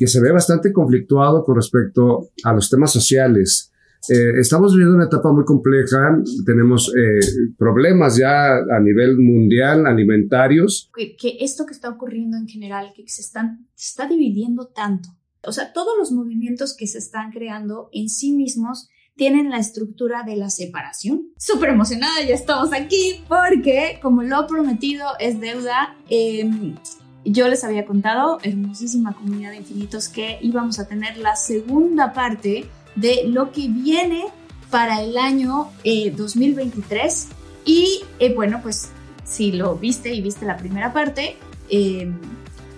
que se ve bastante conflictuado con respecto a los temas sociales. Eh, estamos viviendo una etapa muy compleja, tenemos eh, problemas ya a nivel mundial, alimentarios. Que, esto que está ocurriendo en general, que se, están, se está dividiendo tanto, o sea, todos los movimientos que se están creando en sí mismos tienen la estructura de la separación. Súper emocionada, ya estamos aquí porque como lo prometido es deuda, em, yo les había contado, hermosísima comunidad de infinitos, que íbamos a tener la segunda parte de lo que viene para el año 2023. Eh, y eh, bueno, pues si lo viste y viste la primera parte, em,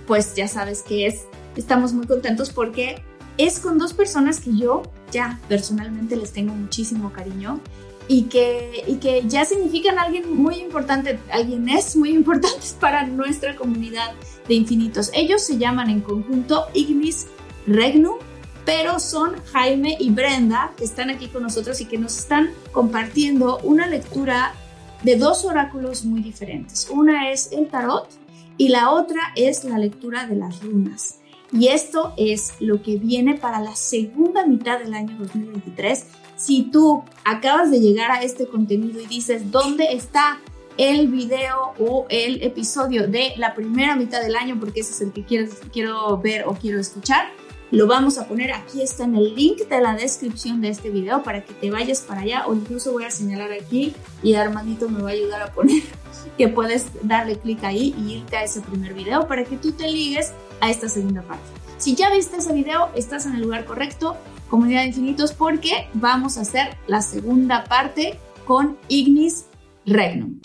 pues ya sabes que es, estamos muy contentos porque es con dos personas que yo ya personalmente les tengo muchísimo cariño y que, y que ya significan alguien muy importante, alguien es muy importante para nuestra comunidad de infinitos. Ellos se llaman en conjunto Ignis Regnum, pero son Jaime y Brenda que están aquí con nosotros y que nos están compartiendo una lectura de dos oráculos muy diferentes. Una es el tarot y la otra es la lectura de las runas. Y esto es lo que viene para la segunda mitad del año 2023. Si tú acabas de llegar a este contenido y dices, ¿dónde está el video o el episodio de la primera mitad del año? Porque ese es el que quiero, ver o quiero escuchar. Lo vamos a poner aquí, está en el link de la descripción de este video para que te vayas para allá o incluso voy a señalar aquí y Armandito me va a ayudar a poner que puedes darle clic ahí y irte a ese primer video para que tú te ligues a esta segunda parte. Si ya viste ese video, estás en el lugar correcto, comunidad de infinitos, porque vamos a hacer la segunda parte con Ignis Regnum.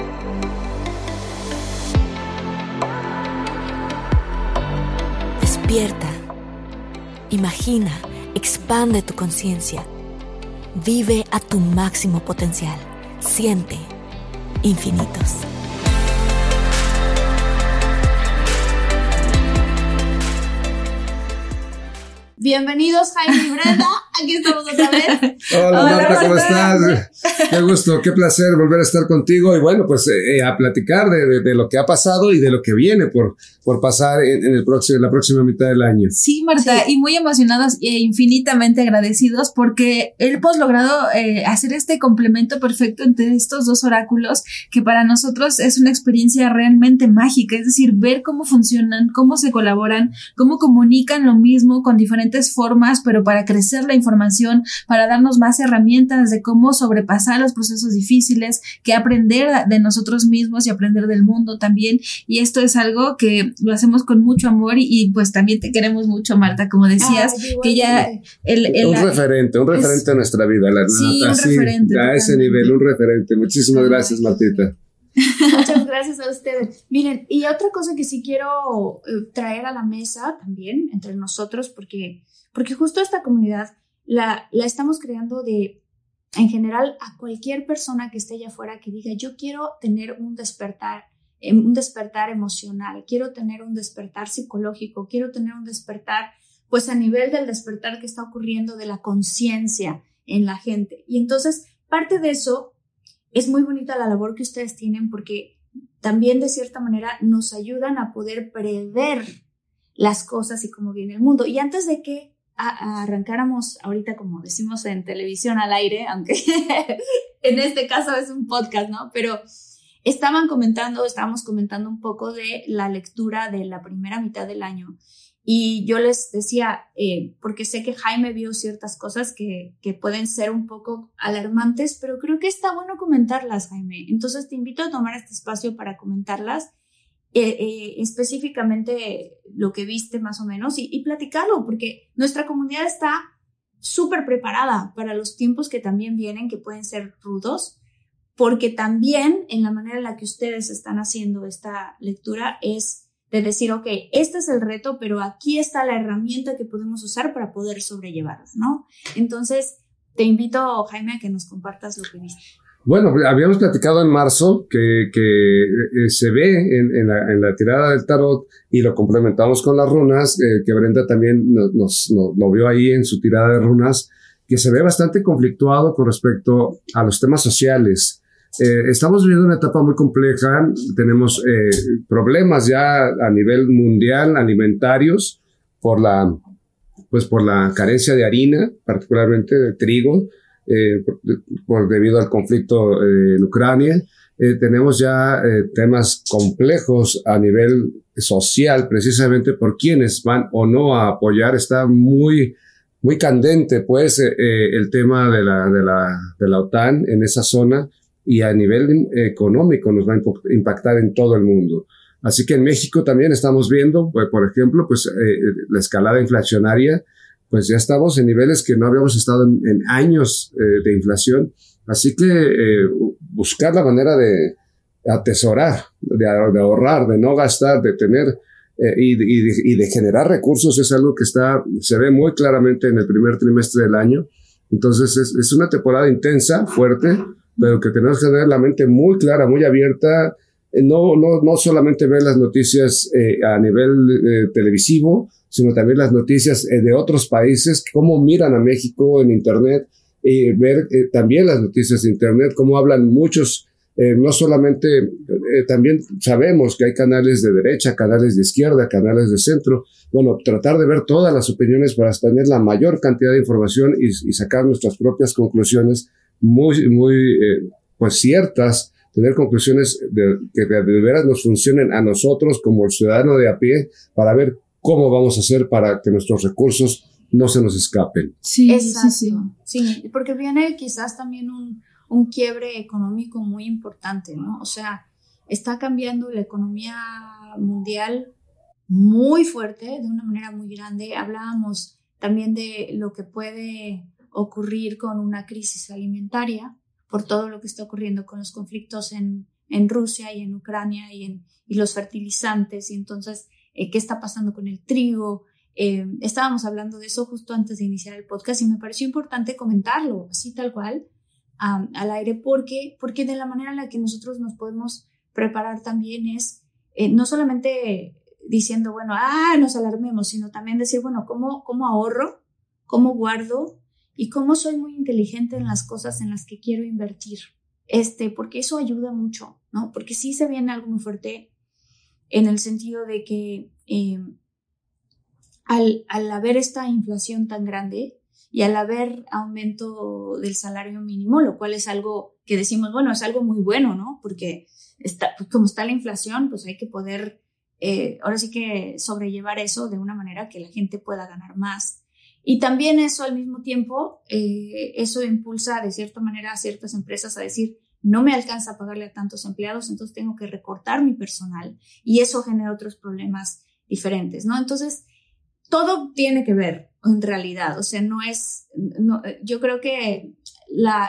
Despierta, imagina, expande tu conciencia, vive a tu máximo potencial, siente infinitos. Bienvenidos Jaime y Brenda, aquí estamos otra vez. Hola, Marta, ¿cómo estás? Qué gusto, qué placer volver a estar contigo y bueno, pues eh, a platicar de, lo que ha pasado y de lo que viene por, por pasar en, el próximo, la próxima mitad del año. Sí, Marta, y muy emocionados e infinitamente agradecidos porque hemos logrado eh, hacer este complemento perfecto entre estos dos oráculos que para nosotros es una experiencia realmente mágica, es decir, ver cómo funcionan, cómo se colaboran, cómo comunican lo mismo con diferentes formas, pero para crecer la información, para darnos más herramientas de cómo sobrepasar los procesos difíciles, que aprender de nosotros mismos y aprender del mundo también. Y esto es algo que lo hacemos con mucho amor y, pues también te queremos mucho, Marta, como decías, que ya el, un referente, un referente en nuestra vida, la, sí, un referente, a ese nivel, un referente. Muchísimas gracias, Martita. Muchas gracias a ustedes. Miren, y otra cosa que sí quiero eh, traer a la mesa también entre nosotros, porque, porque justo esta comunidad la, estamos creando de en general a cualquier persona que esté allá afuera que diga yo quiero tener un despertar, em, un despertar emocional, quiero tener un despertar psicológico, quiero tener un despertar, pues a nivel del despertar que está ocurriendo de la conciencia en la gente. Y entonces, parte de eso es muy bonita la labor que ustedes tienen porque también de cierta manera nos ayudan a poder prever las cosas y cómo viene el mundo. Y antes de que arrancáramos ahorita, como decimos en televisión al aire, aunque en este caso es un podcast, ¿no? Pero estaban comentando, estábamos comentando un poco de la lectura de la primera mitad del año. Y yo les decía, eh, porque sé que Jaime vio ciertas cosas que, que pueden ser un poco alarmantes, pero creo que está bueno comentarlas, Jaime. Entonces te invito a tomar este espacio para comentarlas eh, eh, específicamente lo que viste más o menos y, y platicarlo, porque nuestra comunidad está súper preparada para los tiempos que también vienen, que pueden ser rudos, porque también en la manera en la que ustedes están haciendo esta lectura es de decir, ok, este es el reto, pero aquí está la herramienta que podemos usar para poder sobrellevarlo, ¿no? Entonces, te invito, Jaime, a que nos compartas lo que viste. Bueno, habíamos platicado en marzo que, que eh, se ve en, en, la, tirada del tarot y lo complementamos con las runas, eh, que Brenda también nos, vio ahí en su tirada de runas, que se ve bastante conflictuado con respecto a los temas sociales. Eh, estamos viviendo una etapa muy compleja, tenemos problemas ya a nivel mundial alimentarios por la pues por la carencia de harina, particularmente de trigo, eh, por, debido al conflicto eh, en Ucrania. Eh, tenemos ya temas complejos a nivel social, precisamente por quienes van o no a apoyar. Está muy, muy candente, pues, el tema de la, de, la, de la OTAN en esa zona y a nivel económico nos va a impactar en todo el mundo. Así que en México también estamos viendo, pues, por ejemplo, pues la escalada inflacionaria pues ya estamos en niveles que no habíamos estado en, años eh, de inflación. Así que eh, buscar la manera de atesorar, de, ahorrar, de no gastar, de tener eh, y, de, generar recursos es algo que está, se ve muy claramente en el primer trimestre del año. Entonces es, una temporada intensa, fuerte, pero que tenemos que tener la mente muy clara, muy abierta. No, no, no solamente ver las noticias a nivel televisivo, sino también las noticias eh, de otros países, cómo miran a México en Internet, y ver eh, también las noticias de Internet, cómo hablan muchos, eh, no solamente, también sabemos que hay canales de derecha, canales de izquierda, canales de centro, bueno, tratar de ver todas las opiniones para tener la mayor cantidad de información y, sacar nuestras propias conclusiones muy, muy, pues ciertas, tener conclusiones que de veras nos funcionen a nosotros como el ciudadano de a pie para ver cómo vamos a hacer para que nuestros recursos no se nos escapen. Sí, Exacto. sí, sí. porque viene quizás también un, un quiebre económico muy importante, ¿no? O sea, está cambiando la economía mundial muy fuerte, de una manera muy grande. Hablábamos también de lo que puede ocurrir con una crisis alimentaria por todo lo que está ocurriendo con los conflictos en, en Rusia y en Ucrania y, en, y los fertilizantes. Y entonces eh, qué está pasando con el trigo. Eh, estábamos hablando de eso justo antes de iniciar el podcast y me pareció importante comentarlo, así tal cual, al aire, porque, porque de la manera en la que nosotros nos podemos preparar también es eh, no solamente diciendo, bueno, ah, nos alarmemos, sino también decir, bueno, ¿cómo, cómo ahorro? ¿Cómo guardo? Y cómo soy muy inteligente en las cosas en las que quiero invertir. Este, porque eso ayuda mucho, ¿no? Porque sí se viene algo muy fuerte en el sentido de que eh, al, haber esta inflación tan grande y al haber aumento del salario mínimo, lo cual es algo que decimos, bueno, es algo muy bueno, ¿no? Porque está, pues, como está la inflación, pues hay que poder, eh, ahora sí que sobrellevar eso de una manera que la gente pueda ganar más. Y también eso al mismo tiempo, eh, eso impulsa de cierta manera a ciertas empresas a decir, no me alcanza a pagarle a tantos empleados, entonces tengo que recortar mi personal y eso genera otros problemas diferentes, ¿no? Entonces, todo tiene que ver en realidad, o sea, no es, yo creo que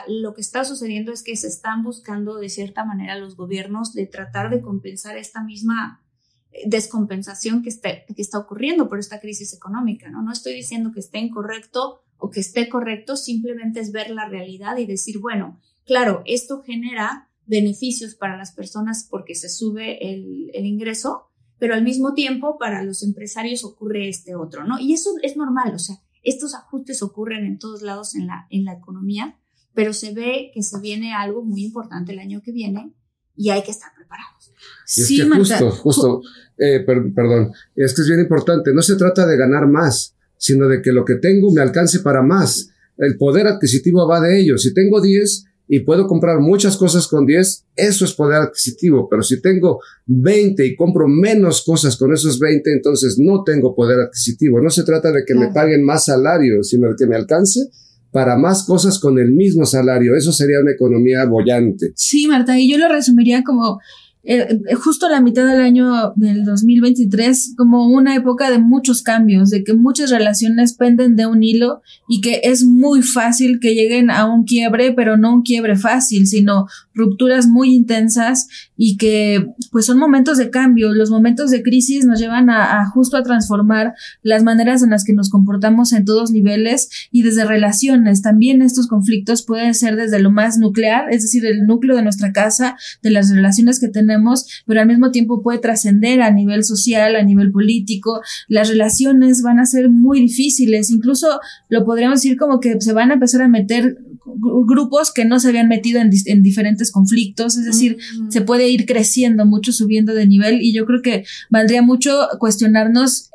lo que está sucediendo es que se están buscando de cierta manera los gobiernos de tratar de compensar esta misma eh, descompensación que está, que está ocurriendo por esta crisis económica, ¿no? No estoy diciendo que esté incorrecto o que esté correcto, simplemente es ver la realidad y decir, bueno, Claro, esto genera beneficios para las personas porque se sube el, ingreso, pero al mismo tiempo para los empresarios ocurre este otro, ¿no? Y eso es normal, o sea, estos ajustes ocurren en todos lados en la, en la economía, pero se ve que se viene algo muy importante el año que viene y hay que estar preparados. sí, justo, justo, eh, perdón, es que es bien importante, no se trata de ganar más, sino de que lo que tengo me alcance para más. El poder adquisitivo va de ello. Si tengo 10, y puedo comprar muchas cosas con 10, eso es poder adquisitivo, pero si tengo 20 y compro menos cosas con esos 20, entonces no tengo poder adquisitivo. No se trata de que me paguen más salario, sino de que me alcance para más cosas con el mismo salario. Eso sería una economía bollante. Sí, Marta, y yo lo resumiría como eh, eh, justo la mitad del año del 2023 como una época de muchos cambios, de que muchas relaciones penden de un hilo y que es muy fácil que lleguen a un quiebre, pero no un quiebre fácil, sino rupturas muy intensas y que pues son momentos de cambio. Los momentos de crisis nos llevan a, justo a transformar las maneras en las que nos comportamos en todos niveles y desde relaciones. También estos conflictos pueden ser desde lo más nuclear, es decir, el núcleo de nuestra casa, de las relaciones que tenemos, pero al mismo tiempo puede trascender a nivel social, a nivel político. Las relaciones van a ser muy difíciles, incluso lo podríamos decir como que se van a empezar a meter grupos que no se habían metido en, en diferentes conflictos, es decir, mm. se puede ir creciendo mucho, subiendo de nivel y yo creo que valdría mucho cuestionarnos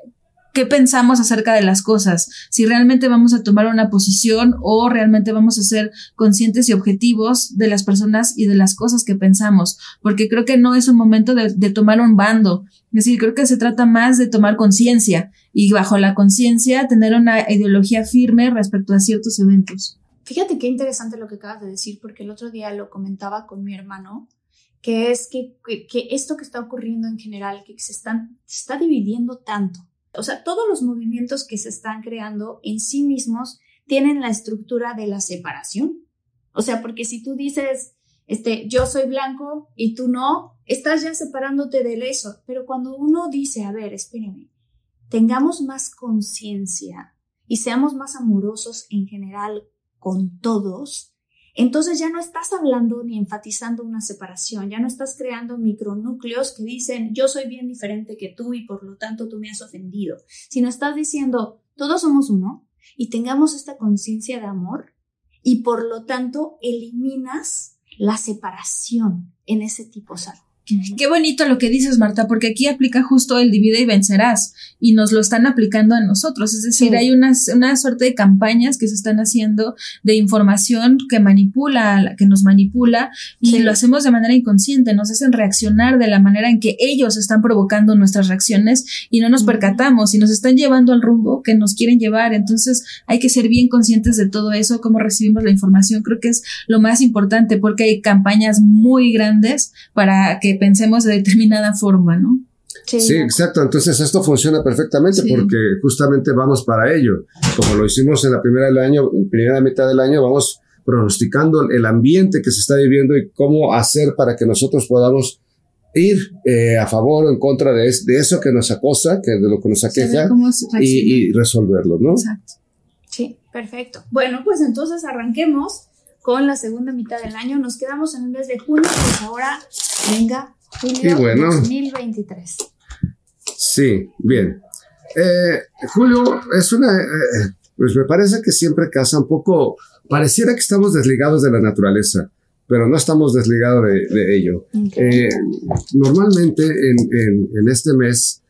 qué pensamos acerca de las cosas, si realmente vamos a tomar una posición o realmente vamos a ser conscientes y objetivos de las personas y de las cosas que pensamos, porque creo que no es un momento de, tomar un bando, es decir, creo que se trata más de tomar conciencia y bajo la conciencia tener una ideología firme respecto a ciertos eventos. Fíjate qué interesante lo que acabas de decir, porque el otro día lo comentaba con mi hermano, que es que, que, esto que está ocurriendo en general, que se, están, se está dividiendo tanto, o sea, todos los movimientos que se están creando en sí mismos tienen la estructura de la separación. O sea, porque si tú dices, este, yo soy blanco y tú no, estás ya separándote de eso. Pero cuando uno dice, a ver, espérenme, tengamos más conciencia y seamos más amorosos en general con todos, entonces ya no estás hablando ni enfatizando una separación, ya no estás creando micronúcleos que dicen yo soy bien diferente que tú y por lo tanto tú me has ofendido, sino estás diciendo todos somos uno y tengamos esta conciencia de amor y por lo tanto eliminas la separación en ese tipo, de Qué bonito lo que dices, Marta, porque aquí aplica justo el divide y vencerás y nos lo están aplicando a nosotros. Es decir, hay una, una suerte de campañas que se están haciendo de información que manipula, que nos manipula y lo hacemos de manera inconsciente, nos hacen reaccionar de la manera en que ellos están provocando nuestras reacciones y no nos percatamos y nos están llevando al rumbo que nos quieren llevar. Entonces hay que ser bien conscientes de todo eso, cómo recibimos la información. Creo que es lo más importante porque hay campañas muy grandes para que pensemos de determinada forma, ¿no? Sí, exacto. Entonces esto funciona perfectamente porque justamente vamos para ello. Como lo hicimos en la primera del año, primera mitad del año, vamos pronosticando el ambiente que se está viviendo y cómo hacer para que nosotros podamos ir eh, a favor o en contra de, de, eso que nos acosa, que de lo que nos aqueja y, y, resolverlo, ¿no? Exacto. Sí, perfecto. Bueno, pues entonces arranquemos con la segunda mitad del año. Nos quedamos en el mes de junio, pues ahora venga julio bueno, 2023. Sí, bien. Eh, julio es una, eh, pues me parece que siempre casa un poco, pareciera que estamos desligados de la naturaleza, pero no estamos desligados de, ello. Eh, normalmente en, en, este mes,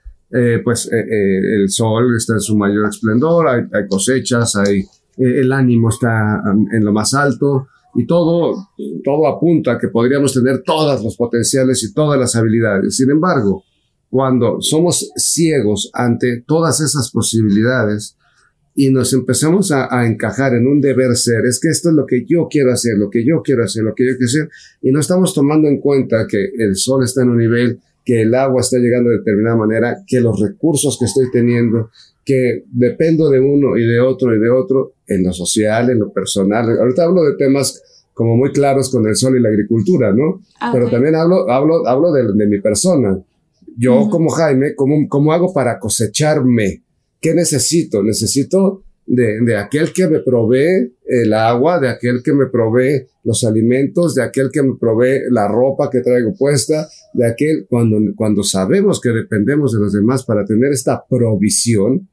pues el sol está en su mayor esplendor, hay, hay cosechas, hay el ánimo está en lo más alto y todo, todo apunta a que podríamos tener todos los potenciales y todas las habilidades. Sin embargo, cuando somos ciegos ante todas esas posibilidades y nos empezamos a, encajar en un deber ser, es que esto es lo que yo quiero hacer, lo que yo quiero hacer, lo que yo quiero hacer, y no estamos tomando en cuenta que el sol está en un nivel, que el agua está llegando de determinada manera, que los recursos que estoy teniendo, que dependo de uno y de otro y de otro en lo social, en lo personal. Ahorita hablo de temas como muy claros con el sol y la agricultura, ¿no? Ah, Pero también hablo, hablo, hablo de, de mi persona. Yo como Jaime, ¿cómo, ¿cómo hago para cosecharme? ¿Qué necesito? Necesito de, de, aquel que me provee el agua, de aquel que me provee los alimentos, de aquel que me provee la ropa que traigo puesta, de aquel, cuando, cuando sabemos que dependemos de los demás para tener esta provisión,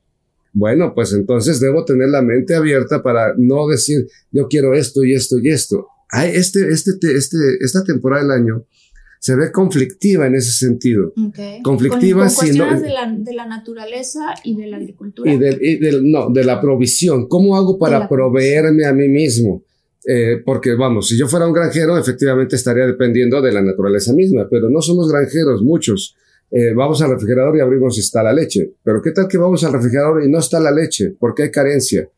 bueno, pues entonces debo tener la mente abierta para no decir, yo quiero esto y esto y esto. Hay este, este, este, esta temporada del año se ve conflictiva en ese sentido. Conflictiva con, cuestiones de, la, de, la, naturaleza y de la agricultura. Y, de, no, de la provisión. ¿Cómo hago para proveerme a mí mismo? Eh, porque vamos, si yo fuera un granjero, efectivamente estaría dependiendo de la naturaleza misma, pero no somos granjeros muchos. Eh, vamos al refrigerador y abrimos y está la leche. Pero ¿qué tal que vamos al refrigerador y no está la leche? Porque hay carencia,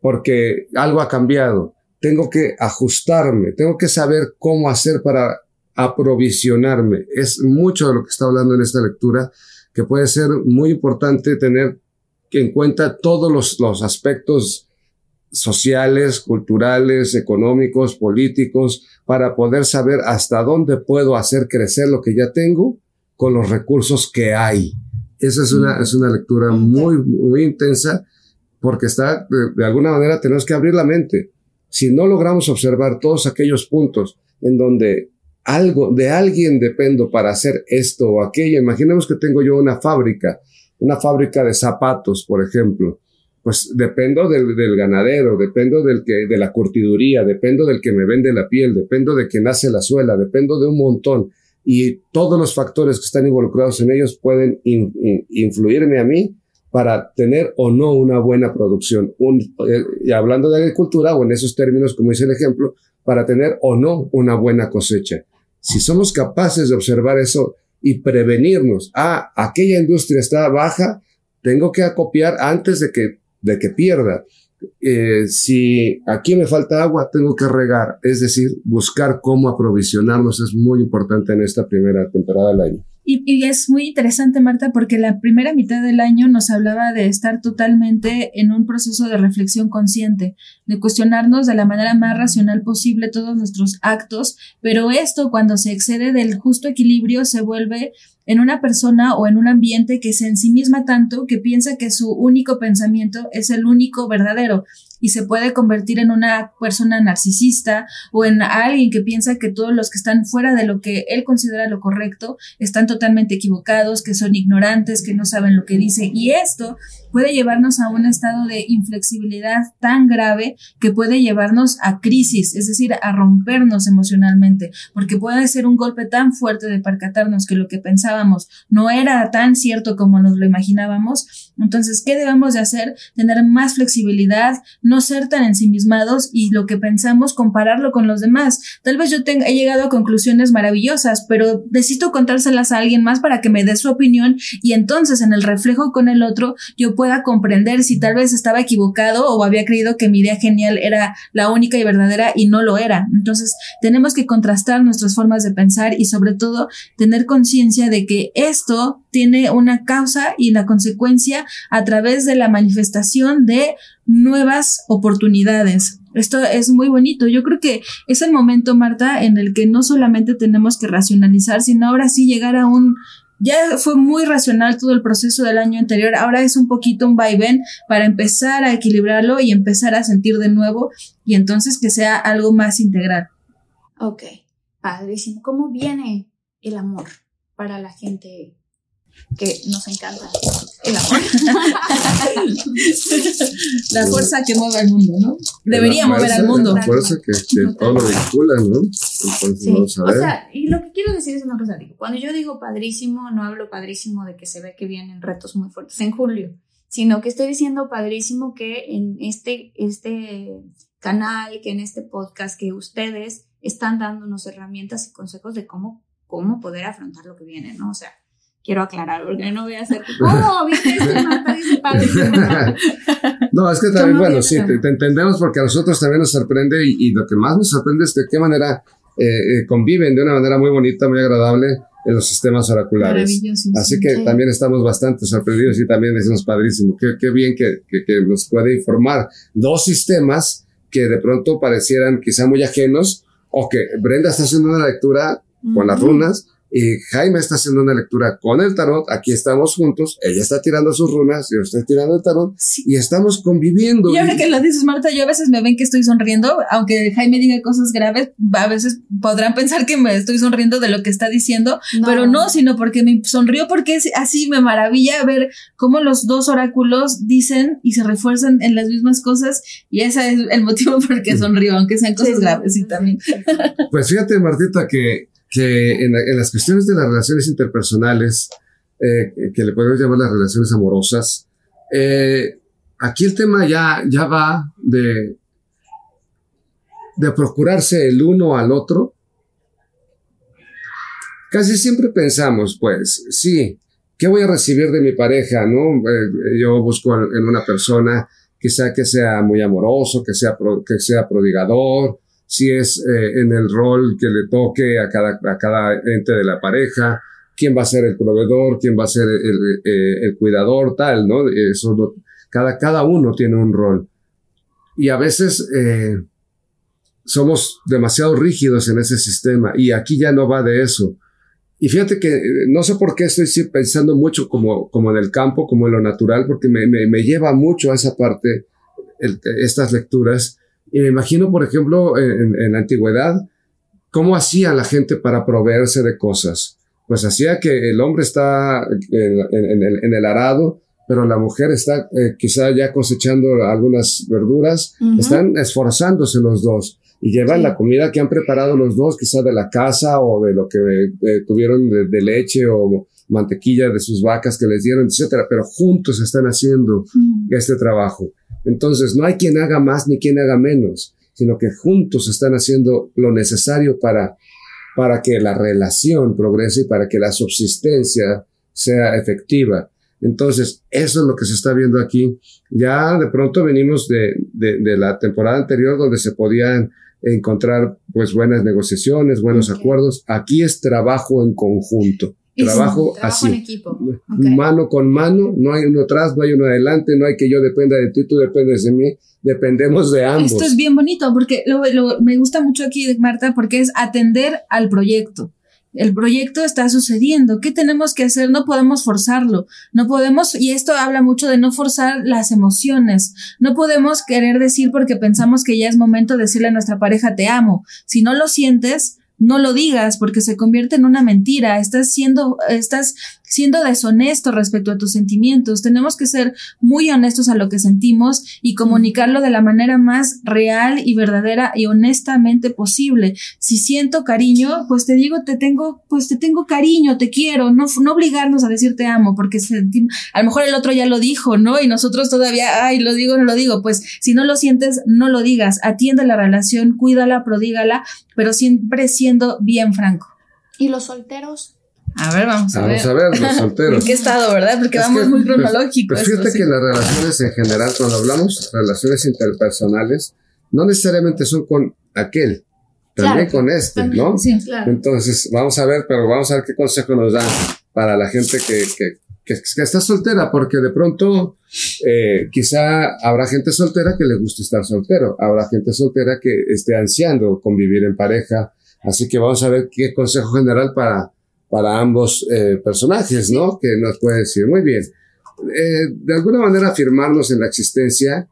porque algo ha cambiado. Tengo que ajustarme, tengo que saber cómo hacer para aprovisionarme. Es mucho de lo que está hablando en esta lectura, que puede ser muy importante tener en cuenta todos los, los aspectos sociales, culturales, económicos, políticos, para poder saber hasta dónde puedo hacer crecer lo que ya tengo con los recursos que hay. Esa es una, es una lectura muy, muy intensa porque está, de, alguna manera tenemos que abrir la mente. Si no logramos observar todos aquellos puntos en donde algo, de alguien dependo para hacer esto o aquello, imaginemos que tengo yo una fábrica, una fábrica de zapatos, por ejemplo, pues dependo del, del, ganadero, dependo del que, de la curtiduría, dependo del que me vende la piel, dependo de quien hace la suela, dependo de un montón y todos los factores que están involucrados en ellos pueden influirme a mí para tener o no una buena producción. Eh, y hablando de agricultura, o en esos términos, como dice el ejemplo, para tener o no una buena cosecha. Si somos capaces de observar eso y prevenirnos, ah, aquella industria está baja, tengo que acopiar antes de que, de que pierda. Eh, si aquí me falta agua, tengo que regar, es decir, buscar cómo aprovisionarnos es muy importante en esta primera temporada del año. Y, es muy interesante, Marta, porque la primera mitad del año nos hablaba de estar totalmente en un proceso de reflexión consciente, de cuestionarnos de la manera más racional posible todos nuestros actos, pero esto cuando se excede del justo equilibrio se vuelve en una persona o en un ambiente que se ensimisma tanto que piensa que su único pensamiento es el único verdadero y se puede convertir en una persona narcisista o en alguien que piensa que todos los que están fuera de lo que él considera lo correcto están totalmente equivocados, que son ignorantes, que no saben lo que dice. Y esto puede llevarnos a un estado de inflexibilidad tan grave que puede llevarnos a crisis, es decir, a rompernos emocionalmente, porque puede ser un golpe tan fuerte de percatarnos que lo que pensábamos no era tan cierto como nos lo imaginábamos. Entonces, ¿qué debemos de hacer? Tener más flexibilidad, no ser tan ensimismados y lo que pensamos compararlo con los demás. Tal vez yo tenga, llegado a conclusiones maravillosas, pero necesito contárselas a alguien más para que me dé su opinión y entonces en el reflejo con el otro yo pueda comprender si tal vez estaba equivocado o había creído que mi idea genial era la única y verdadera y no lo era. Entonces tenemos que contrastar nuestras formas de pensar y sobre todo tener conciencia de que esto tiene una causa y la consecuencia a través de la manifestación de nuevas oportunidades. Esto es muy bonito. Yo creo que es el momento, Marta, en el que no solamente tenemos que racionalizar, sino ahora sí llegar a un ya fue muy racional todo el proceso del año anterior, ahora es un poquito un vaivén para empezar a equilibrarlo y empezar a sentir de nuevo y entonces que sea algo más integral. Ok, padrísimo. ¿Cómo viene el amor para la gente que nos encanta el amor. la fuerza que mueve al mundo, ¿no? Debería mover al mundo. La fuerza que, todo lo vincula, ¿no? Entonces vamos a ver. O sea, y lo que quiero decir es una cosa, digo, cuando yo digo padrísimo, no hablo padrísimo de que se ve que vienen retos muy fuertes en julio, sino que estoy diciendo padrísimo que en este, este canal, que en este podcast, que ustedes están dándonos herramientas y consejos de cómo, cómo poder afrontar lo que viene, ¿no? O sea, quiero aclarar, porque no voy a hacer, ¿cómo? ¿Viste dice No, es que también, bueno, sí, te, entendemos porque a nosotros también nos sorprende y, lo que más nos sorprende es de qué manera eh, eh, conviven de una manera muy bonita, muy agradable en los sistemas oraculares. Así que también estamos bastante sorprendidos y también decimos padrísimo, qué, qué bien que, que, que nos puede informar dos sistemas que de pronto parecieran quizá muy ajenos o que Brenda está haciendo una lectura con las runas y Jaime está haciendo una lectura con el tarot, aquí estamos juntos, ella está tirando sus runas, yo estoy tirando el tarot y estamos conviviendo. Y ahora que lo dices, Marta, yo a veces me ven que estoy sonriendo, aunque Jaime diga cosas graves, a veces podrán pensar que me estoy sonriendo de lo que está diciendo, pero no, sino porque me sonrió porque es así me maravilla ver cómo los dos oráculos dicen y se refuerzan en las mismas cosas y ese es el motivo por que sonrío, aunque sean cosas graves y también. Pues fíjate, Martita, que que en, las cuestiones de las relaciones interpersonales, eh, que le podemos llamar las relaciones amorosas, eh, aquí el tema ya, ya va de, de procurarse el uno al otro. Casi siempre pensamos, pues, sí, ¿qué voy a recibir de mi pareja? ¿no? Eh, yo busco en una persona quizá que sea muy amoroso, que sea, que sea prodigador, si es eh, en el rol que le toque a cada, a cada ente de la pareja, quién va a ser el proveedor, quién va a ser el, eh, cuidador, tal, ¿no? Eso cada, cada uno tiene un rol. Y a veces eh, somos demasiado rígidos en ese sistema y aquí ya no va de eso. Y fíjate que no sé por qué estoy pensando mucho como, como en el campo, como en lo natural, porque me, me, me lleva mucho a esa parte, estas lecturas y me imagino, por ejemplo, en, la antigüedad, cómo hacía la gente para proveerse de cosas. Pues hacía que el hombre está en, el, arado, pero la mujer está eh, quizá ya cosechando algunas verduras, están esforzándose los dos y llevan la comida que han preparado los dos, quizá de la casa o de lo que eh, tuvieron de, leche o, mantequilla de sus vacas que les dieron, etcétera, pero juntos están haciendo este trabajo. Entonces, no hay quien haga más ni quien haga menos, sino que juntos están haciendo lo necesario para, para que la relación progrese y para que la subsistencia sea efectiva. Entonces, eso es lo que se está viendo aquí. Ya de pronto venimos de, de, de la temporada anterior donde se podían encontrar pues buenas negociaciones, buenos acuerdos. Aquí es trabajo en conjunto. Eso, Trabajo, Trabajo en así. equipo. Ok. Mano con mano, no hay uno atrás, no hay uno adelante, no hay que yo dependa de ti, tú dependes de mí, dependemos de ambos. Esto es bien bonito porque lo, lo- me gusta mucho aquí, Marta, porque es atender al proyecto. El proyecto está sucediendo. ¿Qué tenemos que hacer? No podemos forzarlo. No podemos, y esto habla mucho de no forzar las emociones. No podemos querer decir porque pensamos que ya es momento de decirle a nuestra pareja te amo. Si no lo sientes, no lo digas porque se convierte en una mentira. Estás siendo, estás siendo deshonesto respecto a tus sentimientos. Tenemos que ser muy honestos a lo que sentimos y comunicarlo de la manera más real y verdadera y honestamente posible. Si siento cariño, pues te digo, te tengo, pues te tengo cariño, te quiero, no, no obligarnos a decir te amo, porque a lo mejor el otro ya lo dijo, ¿no? Y nosotros todavía, ay, lo digo, no lo digo. Pues si no lo sientes, no lo digas. Atiende la relación, cuídala, prodígala, pero siempre siendo bien franco. ¿Y los solteros? A ver, vamos a Vamos ver. a ver, los solteros. ¿En qué estado, verdad? Porque Es vamos que, muy pues, cronológico. Pues esto, fíjate sí. que las relaciones en general, cuando hablamos relaciones interpersonales, no necesariamente son con aquel, también Claro, con este, también. ¿no? Sí. Claro. Entonces, vamos a ver, pero vamos a ver qué consejo nos dan para la gente que, que, que, que está soltera, porque de pronto eh, quizá habrá gente soltera que le guste estar soltero, habrá gente soltera que esté ansiando convivir en pareja, así que vamos a ver qué consejo general para, para ambos eh, personajes, ¿no? Que nos puede decir, muy bien, eh, de alguna manera afirmarnos en la existencia,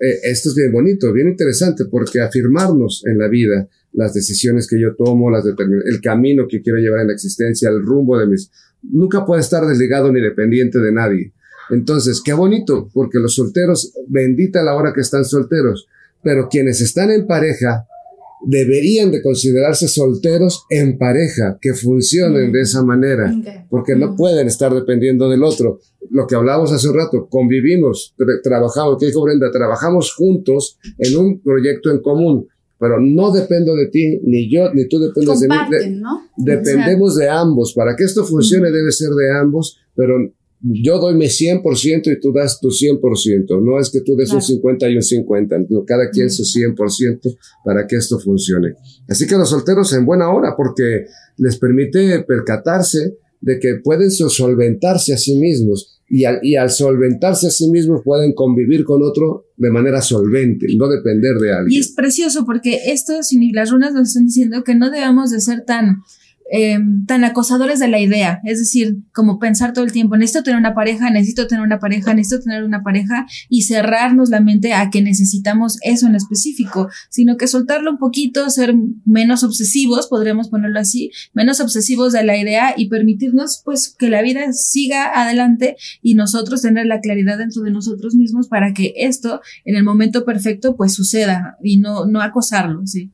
eh, esto es bien bonito, bien interesante, porque afirmarnos en la vida, las decisiones que yo tomo, las el camino que quiero llevar en la existencia, el rumbo de mis... Nunca puede estar desligado ni dependiente de nadie. Entonces, qué bonito, porque los solteros, bendita la hora que están solteros, pero quienes están en pareja deberían de considerarse solteros en pareja, que funcionen Mm. de esa manera porque no Mm. pueden estar dependiendo del otro. Lo que hablábamos hace un rato, convivimos, tra- trabajamos, ¿qué dijo Brenda? Trabajamos juntos en un proyecto en común, pero no dependo de ti, ni yo, ni tú dependes de mí. De- ¿no? dependemos de ambos. Para que esto funcione debe ser de ambos, pero yo doy mi 100% y tú das tu 100%. No es que tú des un Claro. 50 y un 50, no, cada quien su 100% para que esto funcione. Así que los solteros en buena hora porque les permite percatarse de que pueden so- solventarse a sí mismos y al, y al solventarse a sí mismos pueden convivir con otro de manera solvente, no depender de alguien. Y es precioso porque esto, si las runas nos están diciendo que no debemos de ser tan, eh, tan acosadores de la idea. Es decir, como pensar todo el tiempo, necesito tener una pareja, necesito tener una pareja, necesito tener una pareja y cerrarnos la mente a que necesitamos eso en específico, sino que soltarlo un poquito, ser menos obsesivos, podríamos ponerlo así, menos obsesivos de la idea y permitirnos pues que la vida siga adelante y nosotros tener la claridad dentro de nosotros mismos para que esto en el momento perfecto pues suceda y no, no acosarlo, sí.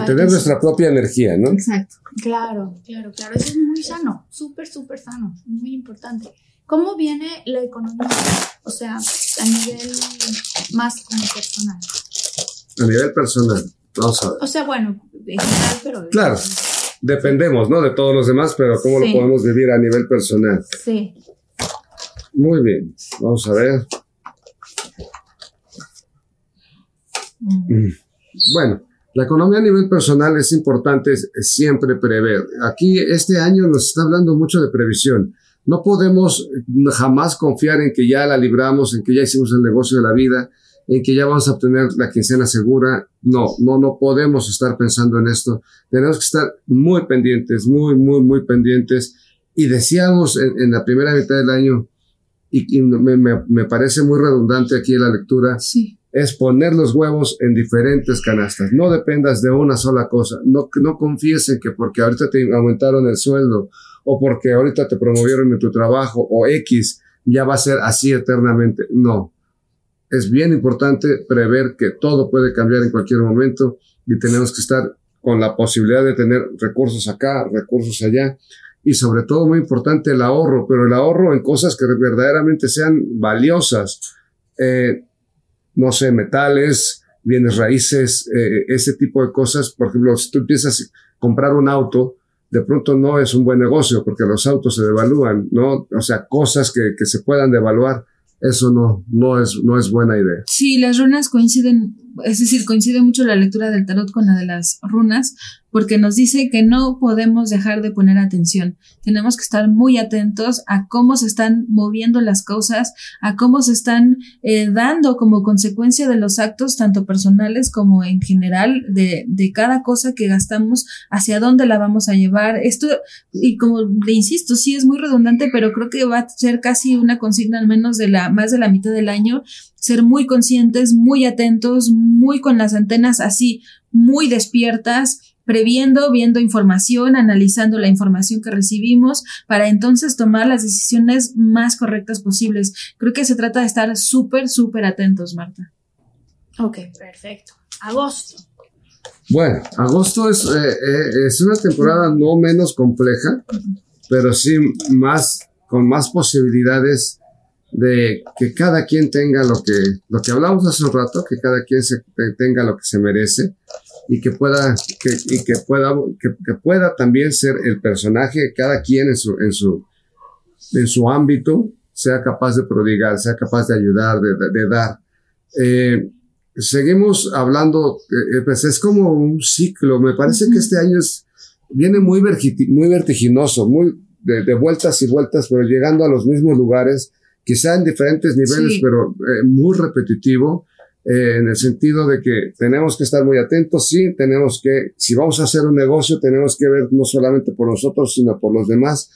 Sí, tener nuestra propia energía, ¿no? Exacto. Claro, claro, claro. Eso es muy sano, súper, súper sano, muy importante. ¿Cómo viene la economía? O sea, a nivel más como personal. A nivel personal. Vamos a ver. O sea, bueno, en general, pero... Claro. Dependemos, ¿no? De todos los demás, pero ¿cómo Sí. lo podemos vivir a nivel personal? Sí. Muy bien. Vamos a ver. Mm. Bueno, la economía a nivel personal es importante siempre prever. Aquí este año nos está hablando mucho de previsión. No podemos eh, jamás confiar en que ya la libramos, en que ya hicimos el negocio de la vida, en que ya vamos a obtener la quincena segura. No, no, no podemos estar pensando en esto. Tenemos que estar muy pendientes, muy, muy, muy pendientes. Y decíamos en, en la primera mitad del año, y, me parece muy redundante aquí la lectura, Sí. Es poner los huevos en diferentes canastas. No dependas de una sola cosa. No, no confíes en que porque ahorita te aumentaron el sueldo o porque ahorita te promovieron en tu trabajo o X ya va a ser así eternamente. No. Es bien importante prever que todo puede cambiar en cualquier momento y tenemos que estar con la posibilidad de tener recursos acá, recursos allá. y sobre todo muy importante el ahorro, pero el ahorro en cosas que verdaderamente sean valiosas. Eh, no sé, metales, bienes raíces, eh, ese tipo de cosas. Por ejemplo, si tú empiezas a comprar un auto, de pronto no es un buen negocio porque los autos se devalúan, ¿no? O sea, cosas que, que se puedan devaluar, eso no, no, es, no es buena idea. Sí, las runas coinciden, es decir, coincide mucho la lectura del tarot con la de las runas, porque nos dice que no podemos dejar de poner atención. Tenemos que estar muy atentos a cómo se están moviendo las cosas, a cómo se están eh, dando como consecuencia de los actos, tanto personales como en general, de, de cada cosa que gastamos, hacia dónde la vamos a llevar. Esto, y como le insisto, sí es muy redundante, pero creo que va a ser casi una consigna al menos de la, más de la mitad del año, ser muy conscientes, muy atentos, muy con las antenas así, muy despiertas, previendo, viendo información, analizando la información que recibimos para entonces tomar las decisiones más correctas posibles. Creo que se trata de estar súper, súper atentos, Marta. Ok, perfecto. Agosto. Bueno, agosto es, eh, eh, es una temporada no menos compleja, pero sí más, con más posibilidades de que cada quien tenga lo que, lo que hablamos hace un rato, que cada quien se, tenga lo que se merece y que pueda, que, y que pueda, que, pueda también ser el personaje, cada quien en su, en su, en su ámbito, sea capaz de prodigar, sea capaz de ayudar, de, dar. Eh, seguimos hablando, eh, eh, pues es como un ciclo, me parece que este año es, viene muy, muy vertiginoso, muy de, vueltas y vueltas, pero llegando a los mismos lugares, quizá en diferentes niveles, pero muy repetitivo. Eh, en el sentido de que tenemos que estar muy atentos, sí, tenemos que, si vamos a hacer un negocio, tenemos que ver no solamente por nosotros, sino por los demás,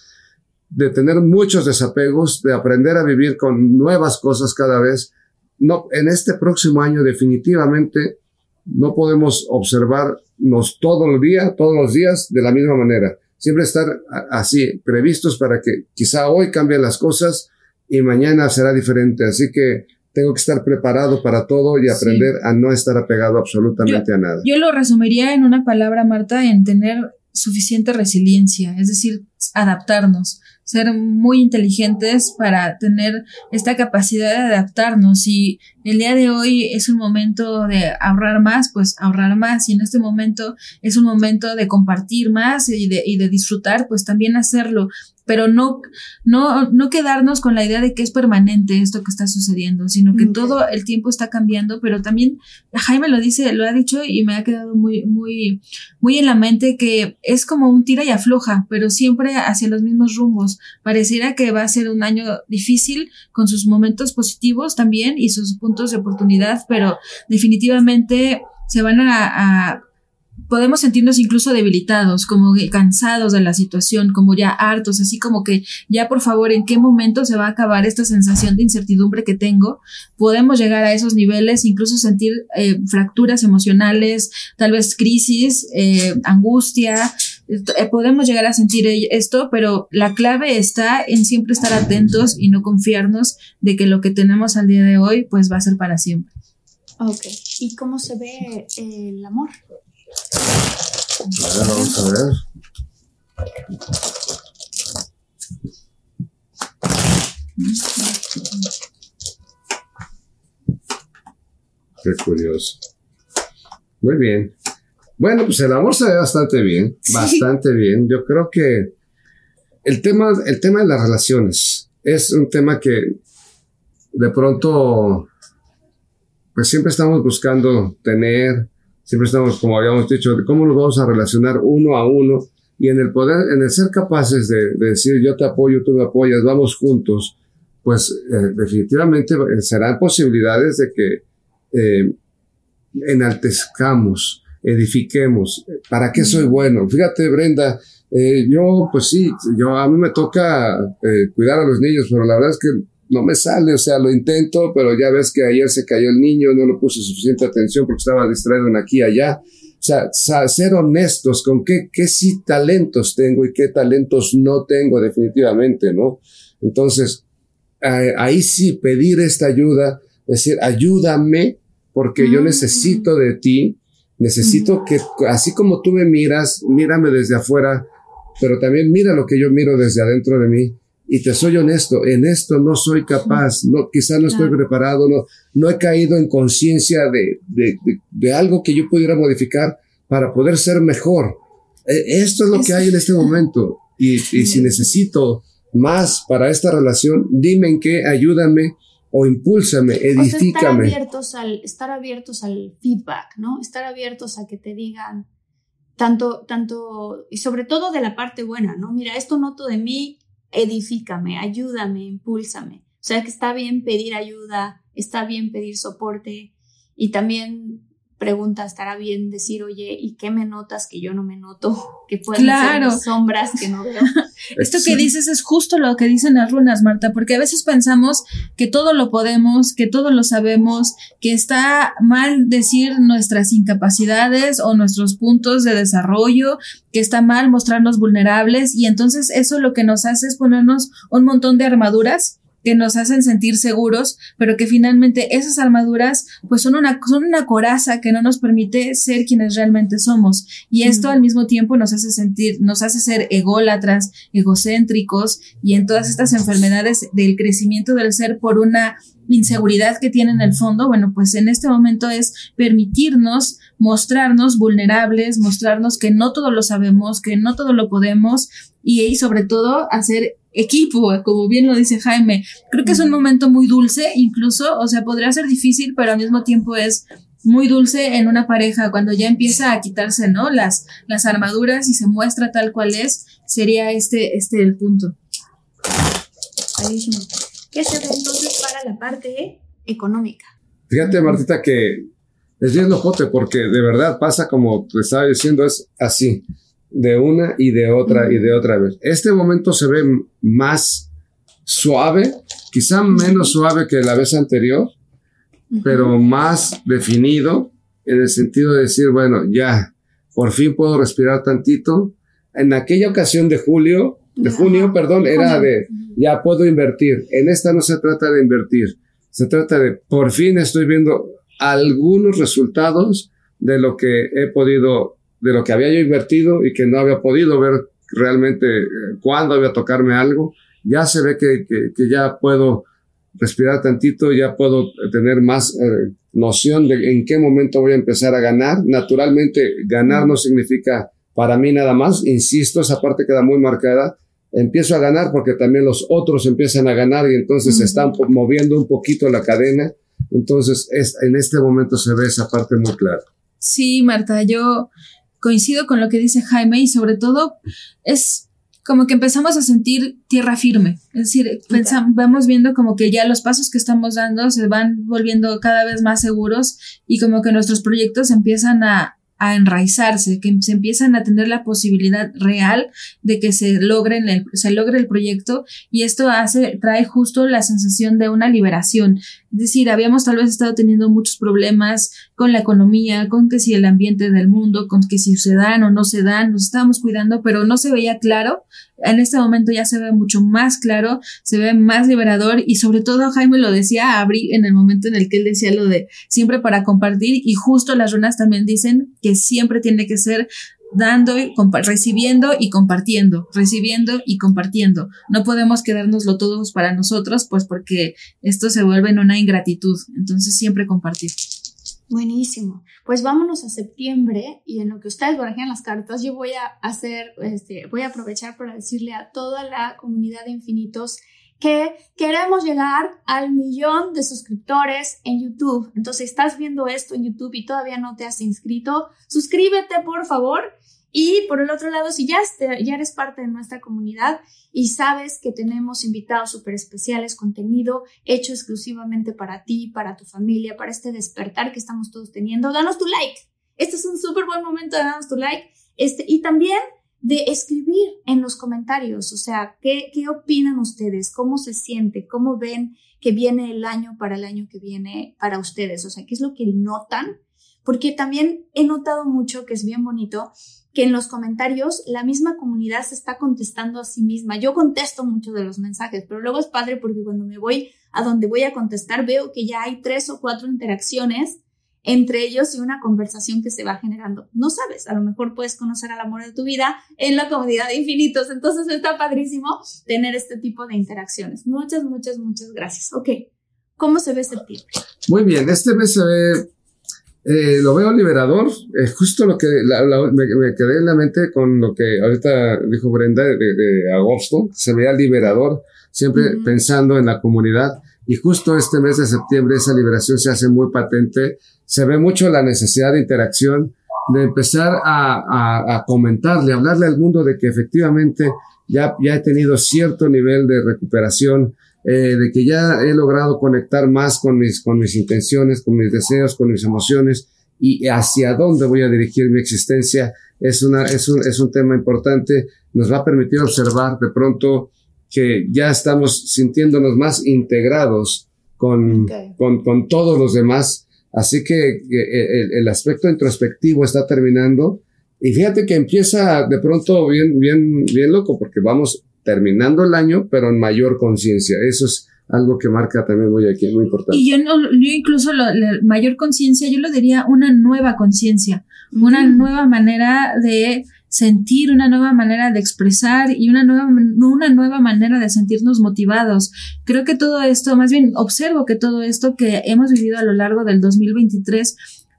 de tener muchos desapegos, de aprender a vivir con nuevas cosas cada vez. No, en este próximo año definitivamente no podemos observarnos todo el día, todos los días de la misma manera. Siempre estar así, previstos para que quizá hoy cambien las cosas y mañana será diferente. Así que tengo que estar preparado para todo y aprender a no estar apegado absolutamente a nada. Yo lo resumiría en una palabra, Marta, en tener suficiente resiliencia, es decir, adaptarnos, ser muy inteligentes para tener esta capacidad de adaptarnos. Y el día de hoy es un momento de ahorrar más, pues ahorrar más. Y en este momento es un momento de compartir más y de, y de disfrutar, pues también hacerlo pero no, no, no quedarnos con la idea de que es permanente esto que está sucediendo, sino que todo el tiempo está cambiando, pero también Jaime lo dice, lo ha dicho y me ha quedado muy, muy, muy en la mente que es como un tira y afloja, pero siempre hacia los mismos rumbos. Pareciera que va a ser un año difícil con sus momentos positivos también y sus puntos de oportunidad, pero definitivamente se van a podemos sentirnos incluso debilitados, como cansados de la situación, como ya hartos, así como que ya por favor, ¿en qué momento se va a acabar esta sensación de incertidumbre que tengo? Podemos llegar a esos niveles, incluso sentir eh, fracturas emocionales, tal vez crisis, eh, angustia. Eh, podemos llegar a sentir esto, pero la clave está en siempre estar atentos y no confiarnos de que lo que tenemos al día de hoy pues va a ser para siempre. Ok, ¿y cómo se ve el amor? A ver, vamos a ver. Qué curioso. Muy bien. Bueno, pues el amor se ve bastante bien, bastante bien. Yo creo que el tema, el tema de las relaciones es un tema que de pronto, pues siempre estamos buscando tener, siempre estamos, como habíamos dicho, de cómo nos vamos a relacionar uno a uno y en el poder, en el ser capaces de, decir yo te apoyo, tú me apoyas, vamos juntos, pues eh, definitivamente eh, serán posibilidades de que eh, enaltezcamos, edifiquemos. ¿Para qué soy bueno? Fíjate, Brenda, yo, pues sí, yo a mí me toca cuidar a los niños, pero la verdad es que no me sale, o sea, lo intento, pero ya ves que ayer se cayó el niño, no le puse suficiente atención porque estaba distraído en aquí y allá. O sea, ser honestos con qué, qué sí talentos tengo y qué talentos no tengo definitivamente, ¿no? Entonces, ahí sí pedir esta ayuda, decir, ayúdame porque yo mm. necesito de ti, necesito que, así como tú me miras, mírame desde afuera, pero también mira lo que yo miro desde adentro de mí. Y te soy honesto, en esto no soy capaz, no, quizá no estoy preparado, no, no he caído en conciencia de, de, de, algo que yo pudiera modificar para poder ser mejor. E, esto es lo que hay en este momento. Y, y si necesito más para esta relación, dime en qué, ayúdame o impúlsame, edifícame. estar, abiertos al, estar abiertos al feedback, ¿no? Estar abiertos a que te digan tanto, tanto, y sobre todo de la parte buena, ¿no? Mira, esto noto de mí, edifícame, ayúdame, impúlsame. O sea que está bien pedir ayuda, está bien pedir soporte y también pregunta, estará bien decir, oye, ¿y qué me notas que yo no me noto? Que pueden ser sombras que no veo. Esto que dices es justo lo que dicen las runas, Marta, porque a veces pensamos que todo lo podemos, que todo lo sabemos, que está mal decir nuestras incapacidades o nuestros puntos de desarrollo, que está mal mostrarnos vulnerables y entonces eso lo que nos hace es ponernos un montón de armaduras que nos hacen sentir seguros, pero que finalmente esas armaduras pues son una, son una coraza que no nos permite ser quienes realmente somos. Y esto al mismo tiempo nos hace sentir, nos hace ser ególatras, egocéntricos y en todas estas enfermedades del crecimiento del ser por una inseguridad que tiene en el fondo, bueno, pues en este momento es permitirnos mostrarnos vulnerables, mostrarnos que no todo lo sabemos, que no todo lo podemos y, y sobre todo hacer equipo, como bien lo dice Jaime. Creo que es un momento muy dulce, incluso, o sea, podría ser difícil, pero al mismo tiempo es muy dulce en una pareja cuando ya empieza a quitarse, ¿no? Las, las armaduras y se muestra tal cual es, sería este, este el punto. ¿Qué se ve entonces para la parte económica? Fíjate, Martita, que es bien locote porque de verdad pasa como te estaba diciendo, es así de una y de otra y de otra vez. Este momento se ve más suave, quizá menos suave que la vez anterior, pero más definido en el sentido de decir, bueno, ya, por fin puedo respirar tantito. En aquella ocasión de julio, de junio, perdón, era de, ya puedo invertir. En esta no se trata de invertir, se trata de, por fin estoy viendo algunos resultados de lo que he podido de lo que había yo invertido y que no había podido ver realmente eh, cuándo había tocarme algo, ya se ve que, que, ya puedo respirar tantito, ya puedo tener más eh, noción de en qué momento voy a empezar a ganar. Naturalmente, ganar no significa para mí nada más, insisto, esa parte queda muy marcada. Empiezo a ganar porque también los otros empiezan a ganar y entonces se están moviendo un poquito la cadena. Entonces, es, en este momento se ve esa parte muy clara. Sí, Marta, yo coincido con lo que dice Jaime y sobre todo es como que empezamos a sentir tierra firme. Es decir, pensamos, vamos viendo como que ya los pasos que estamos dando se van volviendo cada vez más seguros y como que nuestros proyectos empiezan a, a enraizarse, que se empiezan a tener la posibilidad real de que se, logren el, se logre el proyecto y esto hace, trae justo la sensación de una liberación. Es decir, habíamos tal vez estado teniendo muchos problemas con la economía, con que si el ambiente del mundo, con que si se dan o no se dan, nos estábamos cuidando, pero no se veía claro. En este momento ya se ve mucho más claro, se ve más liberador y sobre todo Jaime lo decía abrí en el momento en el que él decía lo de siempre para compartir y justo las runas también dicen que siempre tiene que ser dando, recibiendo y compartiendo, recibiendo y compartiendo. No podemos quedárnoslo todos para nosotros, pues porque esto se vuelve en una ingratitud. Entonces siempre compartir. Buenísimo. Pues vámonos a septiembre y en lo que ustedes barajean las cartas, yo voy a hacer, este, voy a aprovechar para decirle a toda la comunidad de infinitos que queremos llegar al millón de suscriptores en YouTube. Entonces, estás viendo esto en YouTube y todavía no te has inscrito, suscríbete por favor. Y por el otro lado, si ya, ya eres parte de nuestra comunidad y sabes que tenemos invitados súper especiales, contenido hecho exclusivamente para ti, para tu familia, para este despertar que estamos todos teniendo, danos tu like. Este es un súper buen momento de darnos tu like. Este, y también de escribir en los comentarios, o sea, ¿qué, ¿qué opinan ustedes? ¿Cómo se siente? ¿Cómo ven que viene el año para el año que viene para ustedes? O sea, ¿qué es lo que notan? Porque también he notado mucho que es bien bonito que en los comentarios la misma comunidad se está contestando a sí misma. Yo contesto mucho de los mensajes, pero luego es padre porque cuando me voy a donde voy a contestar veo que ya hay tres o cuatro interacciones entre ellos y una conversación que se va generando. No sabes, a lo mejor puedes conocer al amor de tu vida en la comunidad de infinitos. Entonces está padrísimo tener este tipo de interacciones. Muchas, muchas, muchas gracias. Ok, ¿cómo se ve septiembre? Muy bien, este mes se ve eh, lo veo liberador, es justo lo que me, quedé en la mente con lo que ahorita dijo Brenda de, agosto, se vea liberador, siempre pensando en la comunidad. Y justo este mes de septiembre esa liberación se hace muy patente, se ve mucho la necesidad de interacción, de empezar a, a, comentarle, hablarle al mundo de que efectivamente ya, ya he tenido cierto nivel de recuperación, eh, de que ya he logrado conectar más con mis, con mis intenciones, con mis deseos, con mis emociones y hacia dónde voy a dirigir mi existencia es, una, es, un, es un tema importante. Nos va a permitir observar de pronto que ya estamos sintiéndonos más integrados con, con, con todos los demás. Así que el, el, aspecto introspectivo está terminando. Y fíjate que empieza de pronto bien, bien, bien loco, porque vamos terminando el año, pero en mayor conciencia. Eso es algo que marca también muy aquí, muy importante. Y yo, no, yo incluso la mayor conciencia, yo lo diría una nueva conciencia, una nueva manera de sentir, una nueva manera de expresar y una nueva, una nueva manera de sentirnos motivados. Creo que todo esto, más bien observo que todo esto que hemos vivido a lo largo del 2023